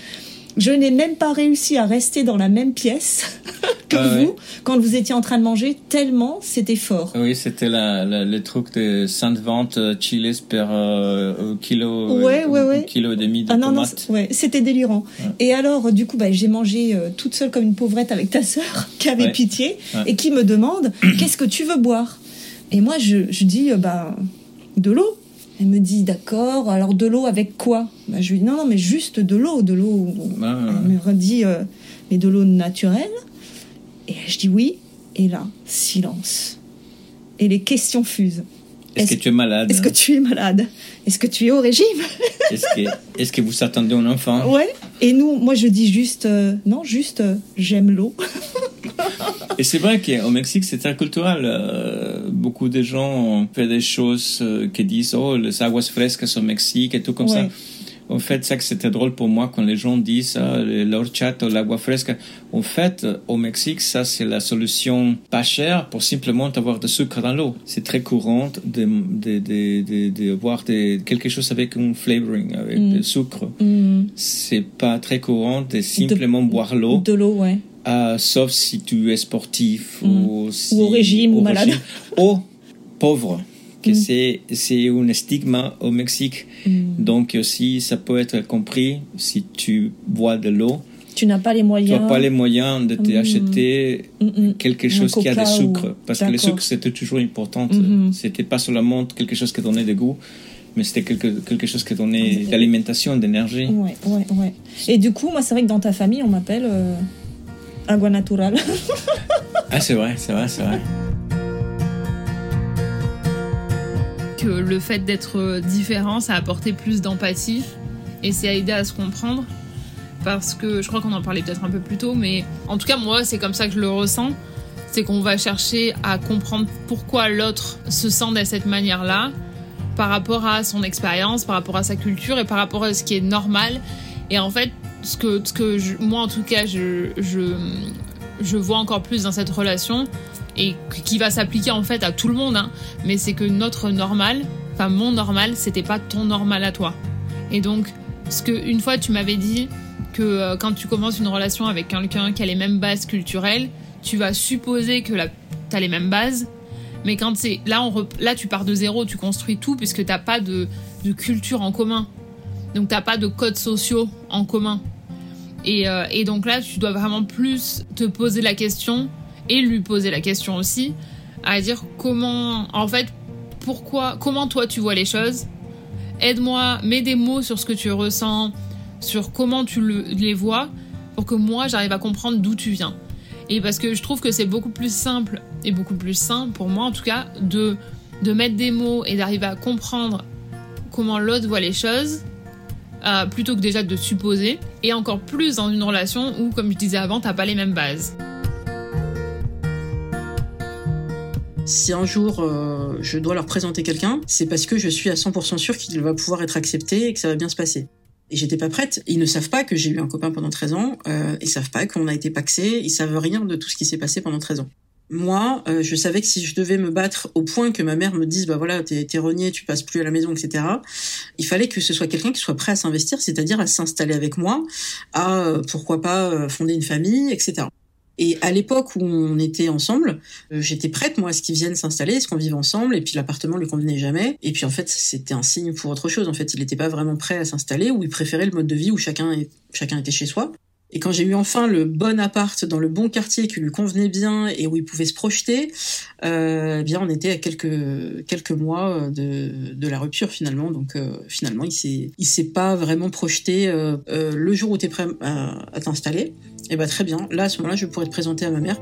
Je n'ai même pas réussi à rester dans la même pièce [LAUGHS] que Ah vous ouais. quand vous étiez en train de manger, tellement c'était fort. Oui, c'était la, la- le truc de 120 euh, chiles euh, kilo, euh, Ouais, ouais, ouais. kilo et demi de Ah non, non, tomates. c'est- ouais, c'était délirant. Et alors, du coup, bah, j'ai mangé euh, toute seule comme une pauvrette avec ta sœur [LAUGHS] qui avait pitié et qui me demande [CLEARS THROAT] Qu'est-ce que tu veux boire? Et moi, je, je dis euh, bah, De l'eau. Elle me dit D'accord, alors de l'eau avec quoi? Bah, Je lui dis Non, non, mais juste de l'eau. De l'eau. Ouais, Elle me redit euh, Mais de l'eau naturelle? Et je dis Oui. Et là, silence. Et les questions fusent. Est-ce que tu es malade? Est-ce que tu es malade? Est-ce que tu es au régime? [LAUGHS] Est-ce que, est-ce que vous attendez un enfant? Ouais. Et nous, moi, je dis juste, euh, non, juste, euh, j'aime l'eau. [LAUGHS] Et c'est vrai qu'au Mexique, c'est très culturel. Euh, beaucoup de gens ont fait des choses euh, qui disent Oh, les aguas frescas au Mexique et tout comme ça. En fait, ça que c'était drôle pour moi quand les gens disent ah, l'horchata, l'agua fresca. En fait, au Mexique, ça c'est la solution pas chère pour simplement avoir de sucre dans l'eau. C'est très courant de de de de, de avoir des, quelque chose avec un flavoring, avec Mm. du sucre. Mm. C'est pas très courant de simplement boire l'eau. De l'eau, ouais. Ah, sauf si tu es sportif Mm. ou, si- Ou au régime, ou malade. régime. [LAUGHS] Ou pauvre, que Mm. c'est c'est un stigma au Mexique. Mm. Donc aussi, ça peut être compris si tu bois de l'eau. Tu n'as pas les Tu moyens. n'as pas les moyens de Mm. t'acheter quelque chose qui a de sucre. Parce que le sucre, c'était toujours important. Mhm. C'était pas seulement quelque chose qui donnait de goût, mais c'était quelque, quelque chose qui donnait d'alimentation, d'énergie. Ouais, ouais, ouais. Et du coup, moi, c'est vrai que dans ta famille, on m'appelle euh, agua natural. [LAUGHS] Ah, c'est vrai, c'est vrai, c'est vrai. que le fait d'être différent, ça a apporté plus d'empathie et c'est aidé à se comprendre. Parce que je crois qu'on en parlait peut-être un peu plus tôt, mais en tout cas, moi, c'est comme ça que je le ressens. C'est qu'on va chercher à comprendre pourquoi l'autre se sent de cette manière-là, par rapport à son expérience, par rapport à sa culture et par rapport à ce qui est normal. Et en fait, ce que, je- moi en tout cas je, vois encore plus dans cette relation et qui va s'appliquer en fait à tout le monde, hein, mais c'est que notre normal, enfin mon normal, c'était pas ton normal à toi. Et donc, ce que une fois tu m'avais dit que euh, quand tu commences une relation avec quelqu'un qui a les mêmes bases culturelles, tu vas supposer que la, t'as les mêmes bases, mais quand c'est là, là tu pars de zéro, tu construis tout puisque t'as pas de culture en commun, donc t'as pas de codes sociaux en commun. Et, euh, et donc là, tu dois vraiment plus te poser la question et lui poser la question aussi, à dire comment, en fait, pourquoi, comment toi tu vois les choses. Aide-moi, mets des mots sur ce que tu ressens, sur comment tu le- les vois, pour que moi j'arrive à comprendre d'où tu viens. Et parce que je trouve que c'est beaucoup plus simple et beaucoup plus sain, pour moi en tout cas, de, de mettre des mots et d'arriver à comprendre comment l'autre voit les choses, euh, plutôt que déjà de supposer, et encore plus dans une relation où, comme je disais avant, t'as pas les mêmes bases. Si un jour euh, je dois leur présenter quelqu'un, c'est parce que je suis à 100% sûre qu'il va pouvoir être accepté et que ça va bien se passer. Et j'étais pas prête. Ils ne savent pas que j'ai eu un copain pendant 13 ans. Euh, ils savent pas qu'on a été paxé. Ils savent rien de tout ce qui s'est passé pendant 13 ans. Moi, je savais que si je devais me battre au point que ma mère me dise, bah voilà, t'es renié, tu passes plus à la maison, etc. Il fallait que ce soit quelqu'un qui soit prêt à s'investir, c'est-à-dire à s'installer avec moi, à euh, pourquoi pas euh, fonder une famille, etc. Et à l'époque où on était ensemble, euh, j'étais prête moi à ce qu'ils viennent s'installer, à ce qu'on vive ensemble. Et puis l'appartement lui convenait jamais. Et puis en fait, c'était un signe pour autre chose. En fait, il n'était pas vraiment prêt à s'installer, ou il préférait le mode de vie où chacun est, chacun était chez soi. Et quand j'ai eu enfin le bon appart dans le bon quartier qui lui convenait bien et où il pouvait se projeter, euh, eh bien on était à quelques quelques mois de, de la rupture finalement. Donc euh, finalement il s'est il s'est pas vraiment projeté euh, euh, le jour où tu es prêt à, t'installer. Et bah très bien. Là à ce moment-là je pourrais te présenter à ma mère.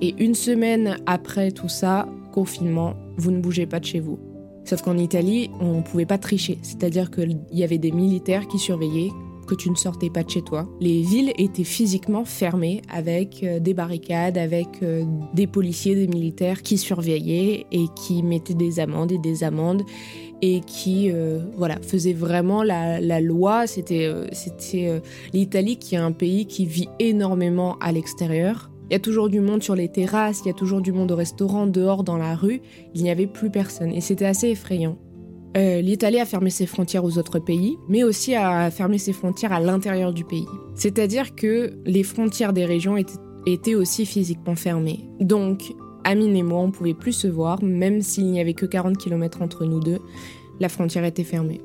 Et une semaine après tout ça, confinement, vous ne bougez pas de chez vous. Sauf qu'en Italie, on ne pouvait pas tricher. C'est-à-dire qu'il y avait des militaires qui surveillaient que tu ne sortais pas de chez toi. Les villes étaient physiquement fermées avec euh, des barricades, avec euh, des policiers, des militaires qui surveillaient et qui mettaient des amendes et des amendes et qui euh, voilà faisaient vraiment la, la loi. C'était l'Italie qui est un pays qui vit énormément à l'extérieur. Il y a toujours du monde sur les terrasses, il y a toujours du monde au restaurant, dehors, dans la rue. Il n'y avait plus personne et c'était assez effrayant. Euh, L'Italie a fermé ses frontières aux autres pays, mais aussi a fermé ses frontières à l'intérieur du pays. C'est-à-dire que les frontières des régions étaient, aussi physiquement fermées. Donc, Amine et moi, on pouvait plus se voir, même s'il n'y avait que 40 km entre nous deux, la frontière était fermée.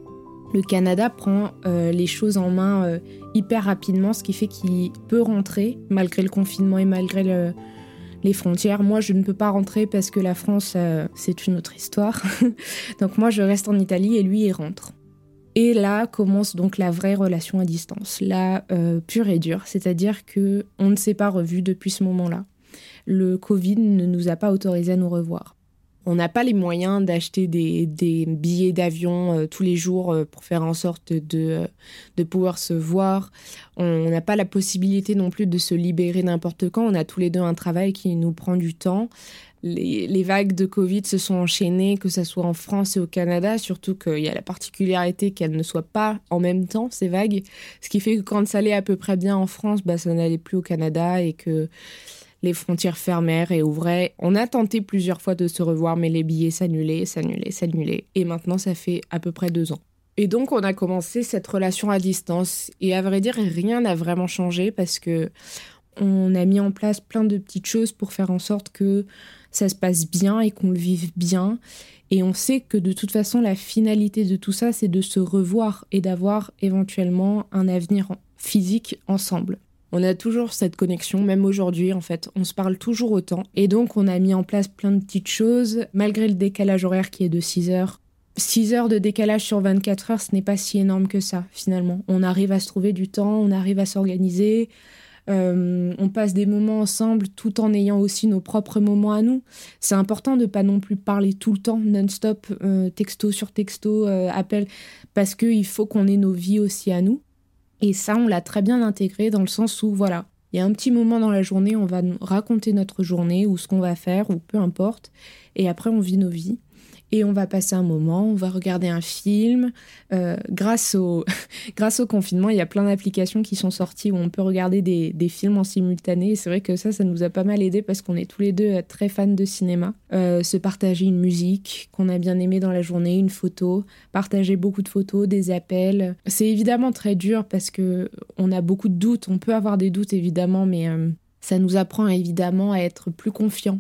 Le Canada prend euh, les choses en main euh, hyper rapidement, ce qui fait qu'il peut rentrer malgré le confinement et malgré le- les frontières. Moi, je ne peux pas rentrer parce que la France, euh, c'est une autre histoire. [LAUGHS] donc moi, je reste en Italie et lui, il rentre. Et là commence donc la vraie relation à distance, la pure et dure, c'est-à-dire que on ne s'est pas revus depuis ce moment-là. Le Covid ne nous a pas autorisé à nous revoir. On n'a pas les moyens d'acheter des, billets d'avion euh, tous les jours euh, pour faire en sorte de, euh, pouvoir se voir. On n'a pas la possibilité non plus de se libérer n'importe quand. On a tous les deux un travail qui nous prend du temps. Les, les vagues de Covid se sont enchaînées, que ce soit en France et au Canada, surtout qu'il y a la particularité qu'elles ne soient pas en même temps, ces vagues. Ce qui fait que quand ça allait à peu près bien en France, bah, ça n'allait plus au Canada et que les frontières fermèrent et ouvraient. On a tenté plusieurs fois de se revoir, mais les billets s'annulaient, s'annulaient, s'annulaient. Et maintenant, ça fait à peu près deux ans. Et donc, on a commencé cette relation à distance. Et à vrai dire, rien n'a vraiment changé parce que on a mis en place plein de petites choses pour faire en sorte que ça se passe bien et qu'on le vive bien. Et on sait que de toute façon, la finalité de tout ça, c'est de se revoir et d'avoir éventuellement un avenir physique ensemble. On a toujours cette connexion, même aujourd'hui en fait, on se parle toujours autant. Et donc on a mis en place plein de petites choses, malgré le décalage horaire qui est de 6 heures. 6 heures de décalage sur 24 heures, ce n'est pas si énorme que ça finalement. On arrive à se trouver du temps, on arrive à s'organiser, euh, on passe des moments ensemble tout en ayant aussi nos propres moments à nous. C'est important de pas non plus parler tout le temps, non-stop, euh, texto sur texto, euh, appel, parce qu'il faut qu'on ait nos vies aussi à nous. Et ça, on l'a très bien intégré dans le sens où, voilà, il y a un petit moment dans la journée, on va nous raconter notre journée ou ce qu'on va faire ou peu importe. Et après, on vit nos vies. Et on va passer un moment, on va regarder un film. Euh, grâce, au, [LAUGHS] grâce au confinement, il y a plein d'applications qui sont sorties où on peut regarder des, des films en simultané. C'est vrai que ça, ça nous a pas mal aidé parce qu'on est tous les deux euh, très fans de cinéma. Euh, se partager une musique qu'on a bien aimée dans la journée, une photo, partager beaucoup de photos, des appels. C'est évidemment très dur parce que on a beaucoup de doutes. On peut avoir des doutes évidemment, mais ça nous apprend évidemment à être plus confiants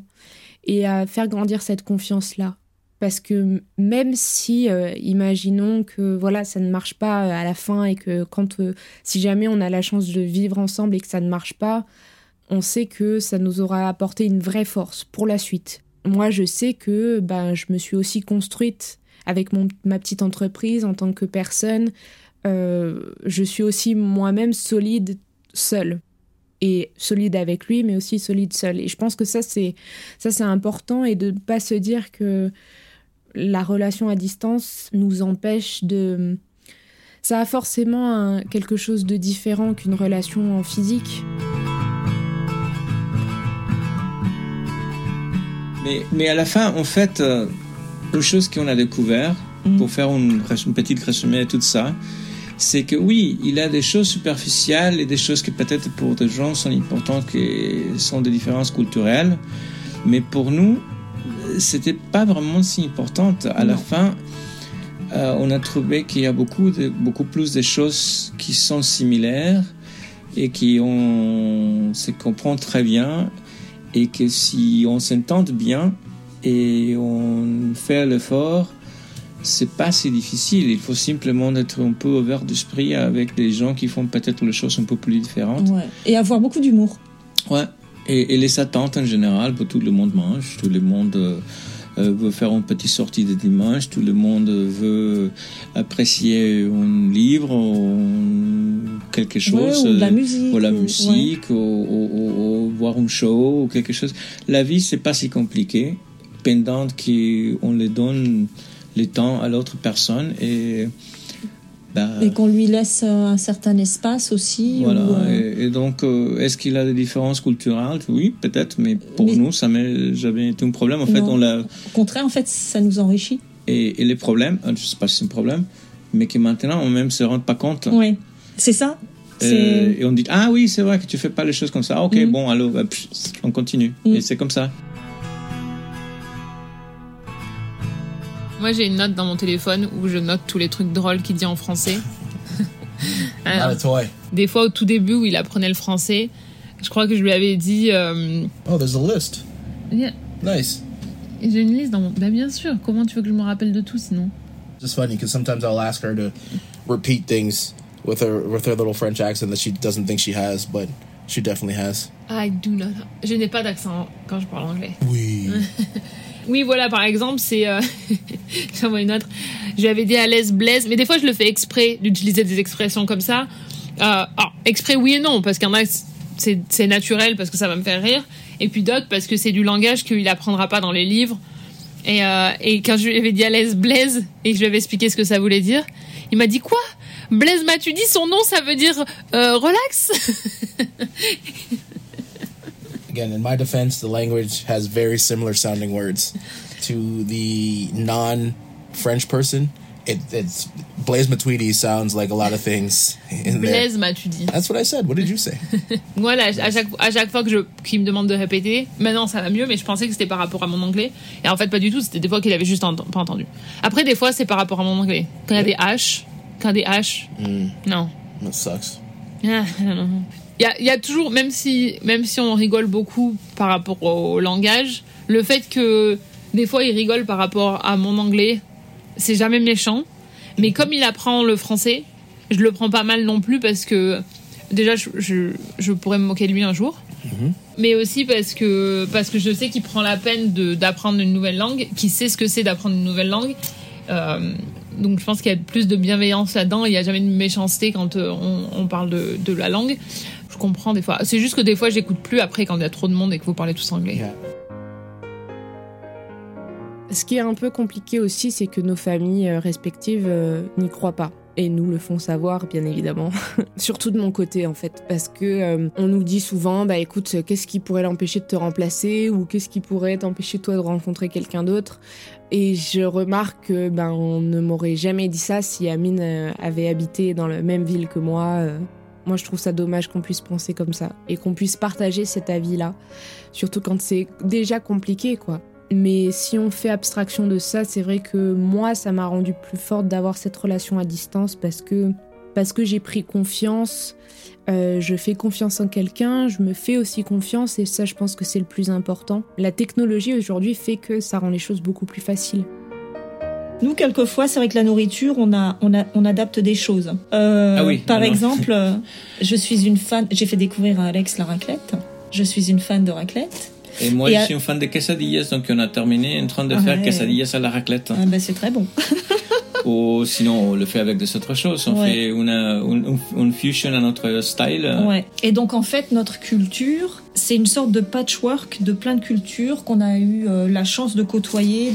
et à faire grandir cette confiance-là parce que même si euh, imaginons que voilà ça ne marche pas à la fin et que quand euh, si jamais on a la chance de vivre ensemble et que ça ne marche pas on sait que ça nous aura apporté une vraie force pour la suite. Moi je sais que ben je me suis aussi construite avec mon, ma petite entreprise en tant que personne. Euh, je suis aussi moi-même solide seule. Et solide avec lui mais aussi solide seule. Et je pense que ça c'est ça c'est important. Et de ne pas se dire que la relation à distance nous empêche de... Ça a forcément un, quelque chose de différent qu'une relation en physique. Mais, mais à la fin, en fait, euh, une chose qu'on a découvert, Mm. pour faire une, une petite résumé de tout ça, c'est que oui, il y a des choses superficielles et des choses qui peut-être pour des gens sont importantes, qui sont des différences culturelles, mais pour nous, c'était pas vraiment si importante. À la fin, euh, on a trouvé qu'il y a beaucoup, de, beaucoup plus de choses qui sont similaires et qui on se comprend très bien et que si on s'entend bien et on fait l'effort, c'est pas si difficile. Il faut simplement être un peu ouvert d'esprit avec des gens qui font peut-être les choses un peu plus différentes. Ouais. Et avoir beaucoup d'humour. Ouais. Et, et, les attentes en général, pour tout le monde mange, tout le monde euh, veut faire une petite sortie de dimanche, tout le monde veut apprécier un livre ou quelque chose, ouais, ou la musique, ou la musique, ouais. ou, ou, ou, voir un show ou quelque chose. La vie c'est pas si compliqué, pendant qu'on le donne le temps à l'autre personne et bah, et qu'on lui laisse un certain espace aussi. Voilà. Euh... et, et, donc, euh, est-ce qu'il a des différences culturelles? Oui, peut-être, mais pour mais... nous, ça n'a jamais été un problème. En fait, on l'a. Au contraire, en fait, ça nous enrichit. Et, et les problèmes, je ne sais pas si c'est un problème, mais que maintenant, on même se rend pas compte. Oui, c'est ça. Euh, et on dit ah oui c'est vrai que tu fais pas les choses comme ça ok mm. bon alors bah, on continue mm. et c'est comme ça Moi, j'ai une note dans mon téléphone où je note tous les trucs drôles qu'il dit en français. Alors, des fois, au tout début, où il apprenait le français, je crois que je lui avais dit. Euh... Oh, there's a list. Yeah. Nice. J'ai une liste dans mon. Bah, bien sûr. Comment tu veux que je me rappelle de tout sinon? It's funny because sometimes I'll ask her to repeat things with her with her little French accent that she doesn't think she has, but she definitely has. I do not. Je n'ai pas d'accent quand je parle anglais. Oui. [LAUGHS] Oui, voilà, par exemple, c'est. Euh... [LAUGHS] J'envoie une autre. J'avais dit à l'aise Blaise, mais des fois je le fais exprès d'utiliser des expressions comme ça. Euh, alors, exprès, oui et non, parce qu'il y en a, c'est naturel parce que ça va me faire rire. Et puis d'autres, parce que c'est du langage qu'il apprendra pas dans les livres. Et, euh, et quand je lui avais dit à l'aise Blaise et que je lui avais expliqué ce que ça voulait dire, il m'a dit quoi? Blaise m'as-tu dit son nom, ça veut dire euh, relax? [LAUGHS] again, in my defense, the language has very similar sounding words to the non-French person. It, it's Blaise Matuidi sounds like a lot of things in Blaise there. Matuidi. That's what I said. What did you say? [LAUGHS] voilà, à chaque, à chaque fois que je, qu'il me demande de répéter, maintenant ça va mieux, mais je pensais que c'était par rapport à mon anglais. Et en fait, pas du tout. C'était des fois qu'il avait juste pas entendu. Après, des fois, c'est par rapport à mon anglais. Quand il y a des H, quand des H, mm. non. That sucks. Ah, [LAUGHS] non. Il y a, y a, toujours, même si, même si on rigole beaucoup par rapport au langage, le fait que des fois il rigole par rapport à mon anglais, c'est jamais méchant. Mais comme il apprend le français, je le prends pas mal non plus parce que déjà je, je, je pourrais me moquer de lui un jour. -hmm. Mais aussi parce que, parce que je sais qu'il prend la peine d'apprendre une nouvelle langue, qu'il sait ce que c'est d'apprendre une nouvelle langue. Euh, donc je pense qu'il y a plus de bienveillance là-dedans. Il n'y a jamais de méchanceté quand euh, on, on, parle de, de la langue. Je comprends des fois. C'est juste que des fois, j'écoute plus après quand il y a trop de monde et que vous parlez tous anglais. Yeah. Ce qui est un peu compliqué aussi, c'est que nos familles respectives euh, n'y croient pas. et nous le font savoir bien évidemment, [LAUGHS] surtout de mon côté en fait, parce que euh, on nous dit souvent bah écoute qu'est-ce qui pourrait l'empêcher de te remplacer ou qu'est-ce qui pourrait t'empêcher toi de rencontrer quelqu'un d'autre? Et je remarque que ben on ne m'aurait jamais dit ça si Amine euh, avait habité dans la même ville que moi. Moi, je trouve ça dommage qu'on puisse penser comme ça et qu'on puisse partager cet avis-là, surtout quand c'est déjà compliqué, quoi. Mais si on fait abstraction de ça, c'est vrai que moi, ça m'a rendu plus forte d'avoir cette relation à distance parce que parce que j'ai pris confiance. euh, je fais confiance en quelqu'un, je me fais aussi confiance et ça, je pense que c'est le plus important. La technologie aujourd'hui fait que ça rend les choses beaucoup plus faciles. Nous, quelquefois, c'est vrai que la nourriture, on, a, on, a, on adapte des choses. Euh, Ah oui, par exemple, je suis une fan. J'ai fait découvrir à Alex la raclette. Je suis une fan de raclette. Et moi, Et je à- suis un fan de quesadillas, donc on a terminé en train de faire Ouais. quesadillas à la raclette. Ah ben, c'est très bon. [LAUGHS] Ou sinon, on le fait avec des autres choses. On Ouais. fait une, une, une fusion à notre style. Ouais. Et donc en fait, notre culture, c'est une sorte de patchwork de plein de cultures qu'on a eu euh, la chance de côtoyer.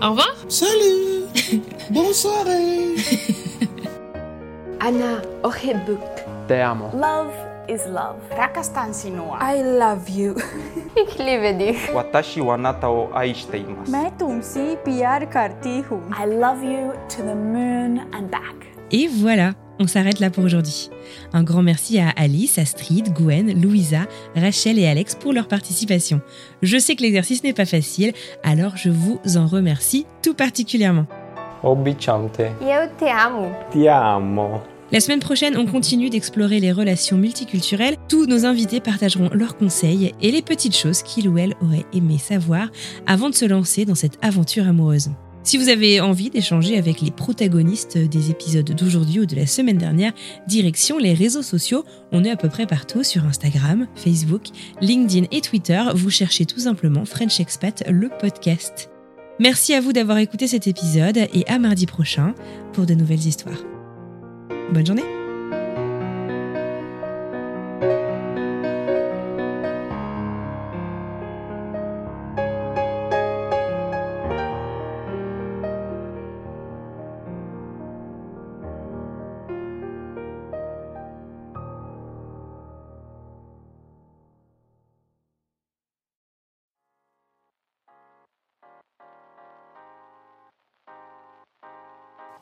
Au revoir. Salut. [LAUGHS] Bonsoir. soirée. [LAUGHS] Anna Ohebuk. Te amo. Love is love. Rakastan sinua. I love you. [LAUGHS] Ich liebe dich. Watashi wa anata wo aishite imasu. मैं तुमसे प्यार करती हूँ. I love you to the moon and back. Et voilà. On s'arrête là pour aujourd'hui. Un grand merci à Alice, Astrid, Gwen, Louisa, Rachel et Alex pour leur participation. Je sais que l'exercice n'est pas facile, alors je vous en remercie tout particulièrement. Obichante. Eu te amo Ti amo. La semaine prochaine, on continue d'explorer les relations multiculturelles. Tous nos invités partageront leurs conseils et les petites choses qu'ils ou elles auraient aimé savoir avant de se lancer dans cette aventure amoureuse. Si vous avez envie d'échanger avec les protagonistes des épisodes d'aujourd'hui ou de la semaine dernière, direction les réseaux sociaux. On est à peu près partout sur Instagram, Facebook, LinkedIn et Twitter. Vous cherchez tout simplement French Expat, le podcast. Merci à vous d'avoir écouté cet épisode et à mardi prochain pour de nouvelles histoires. Bonne journée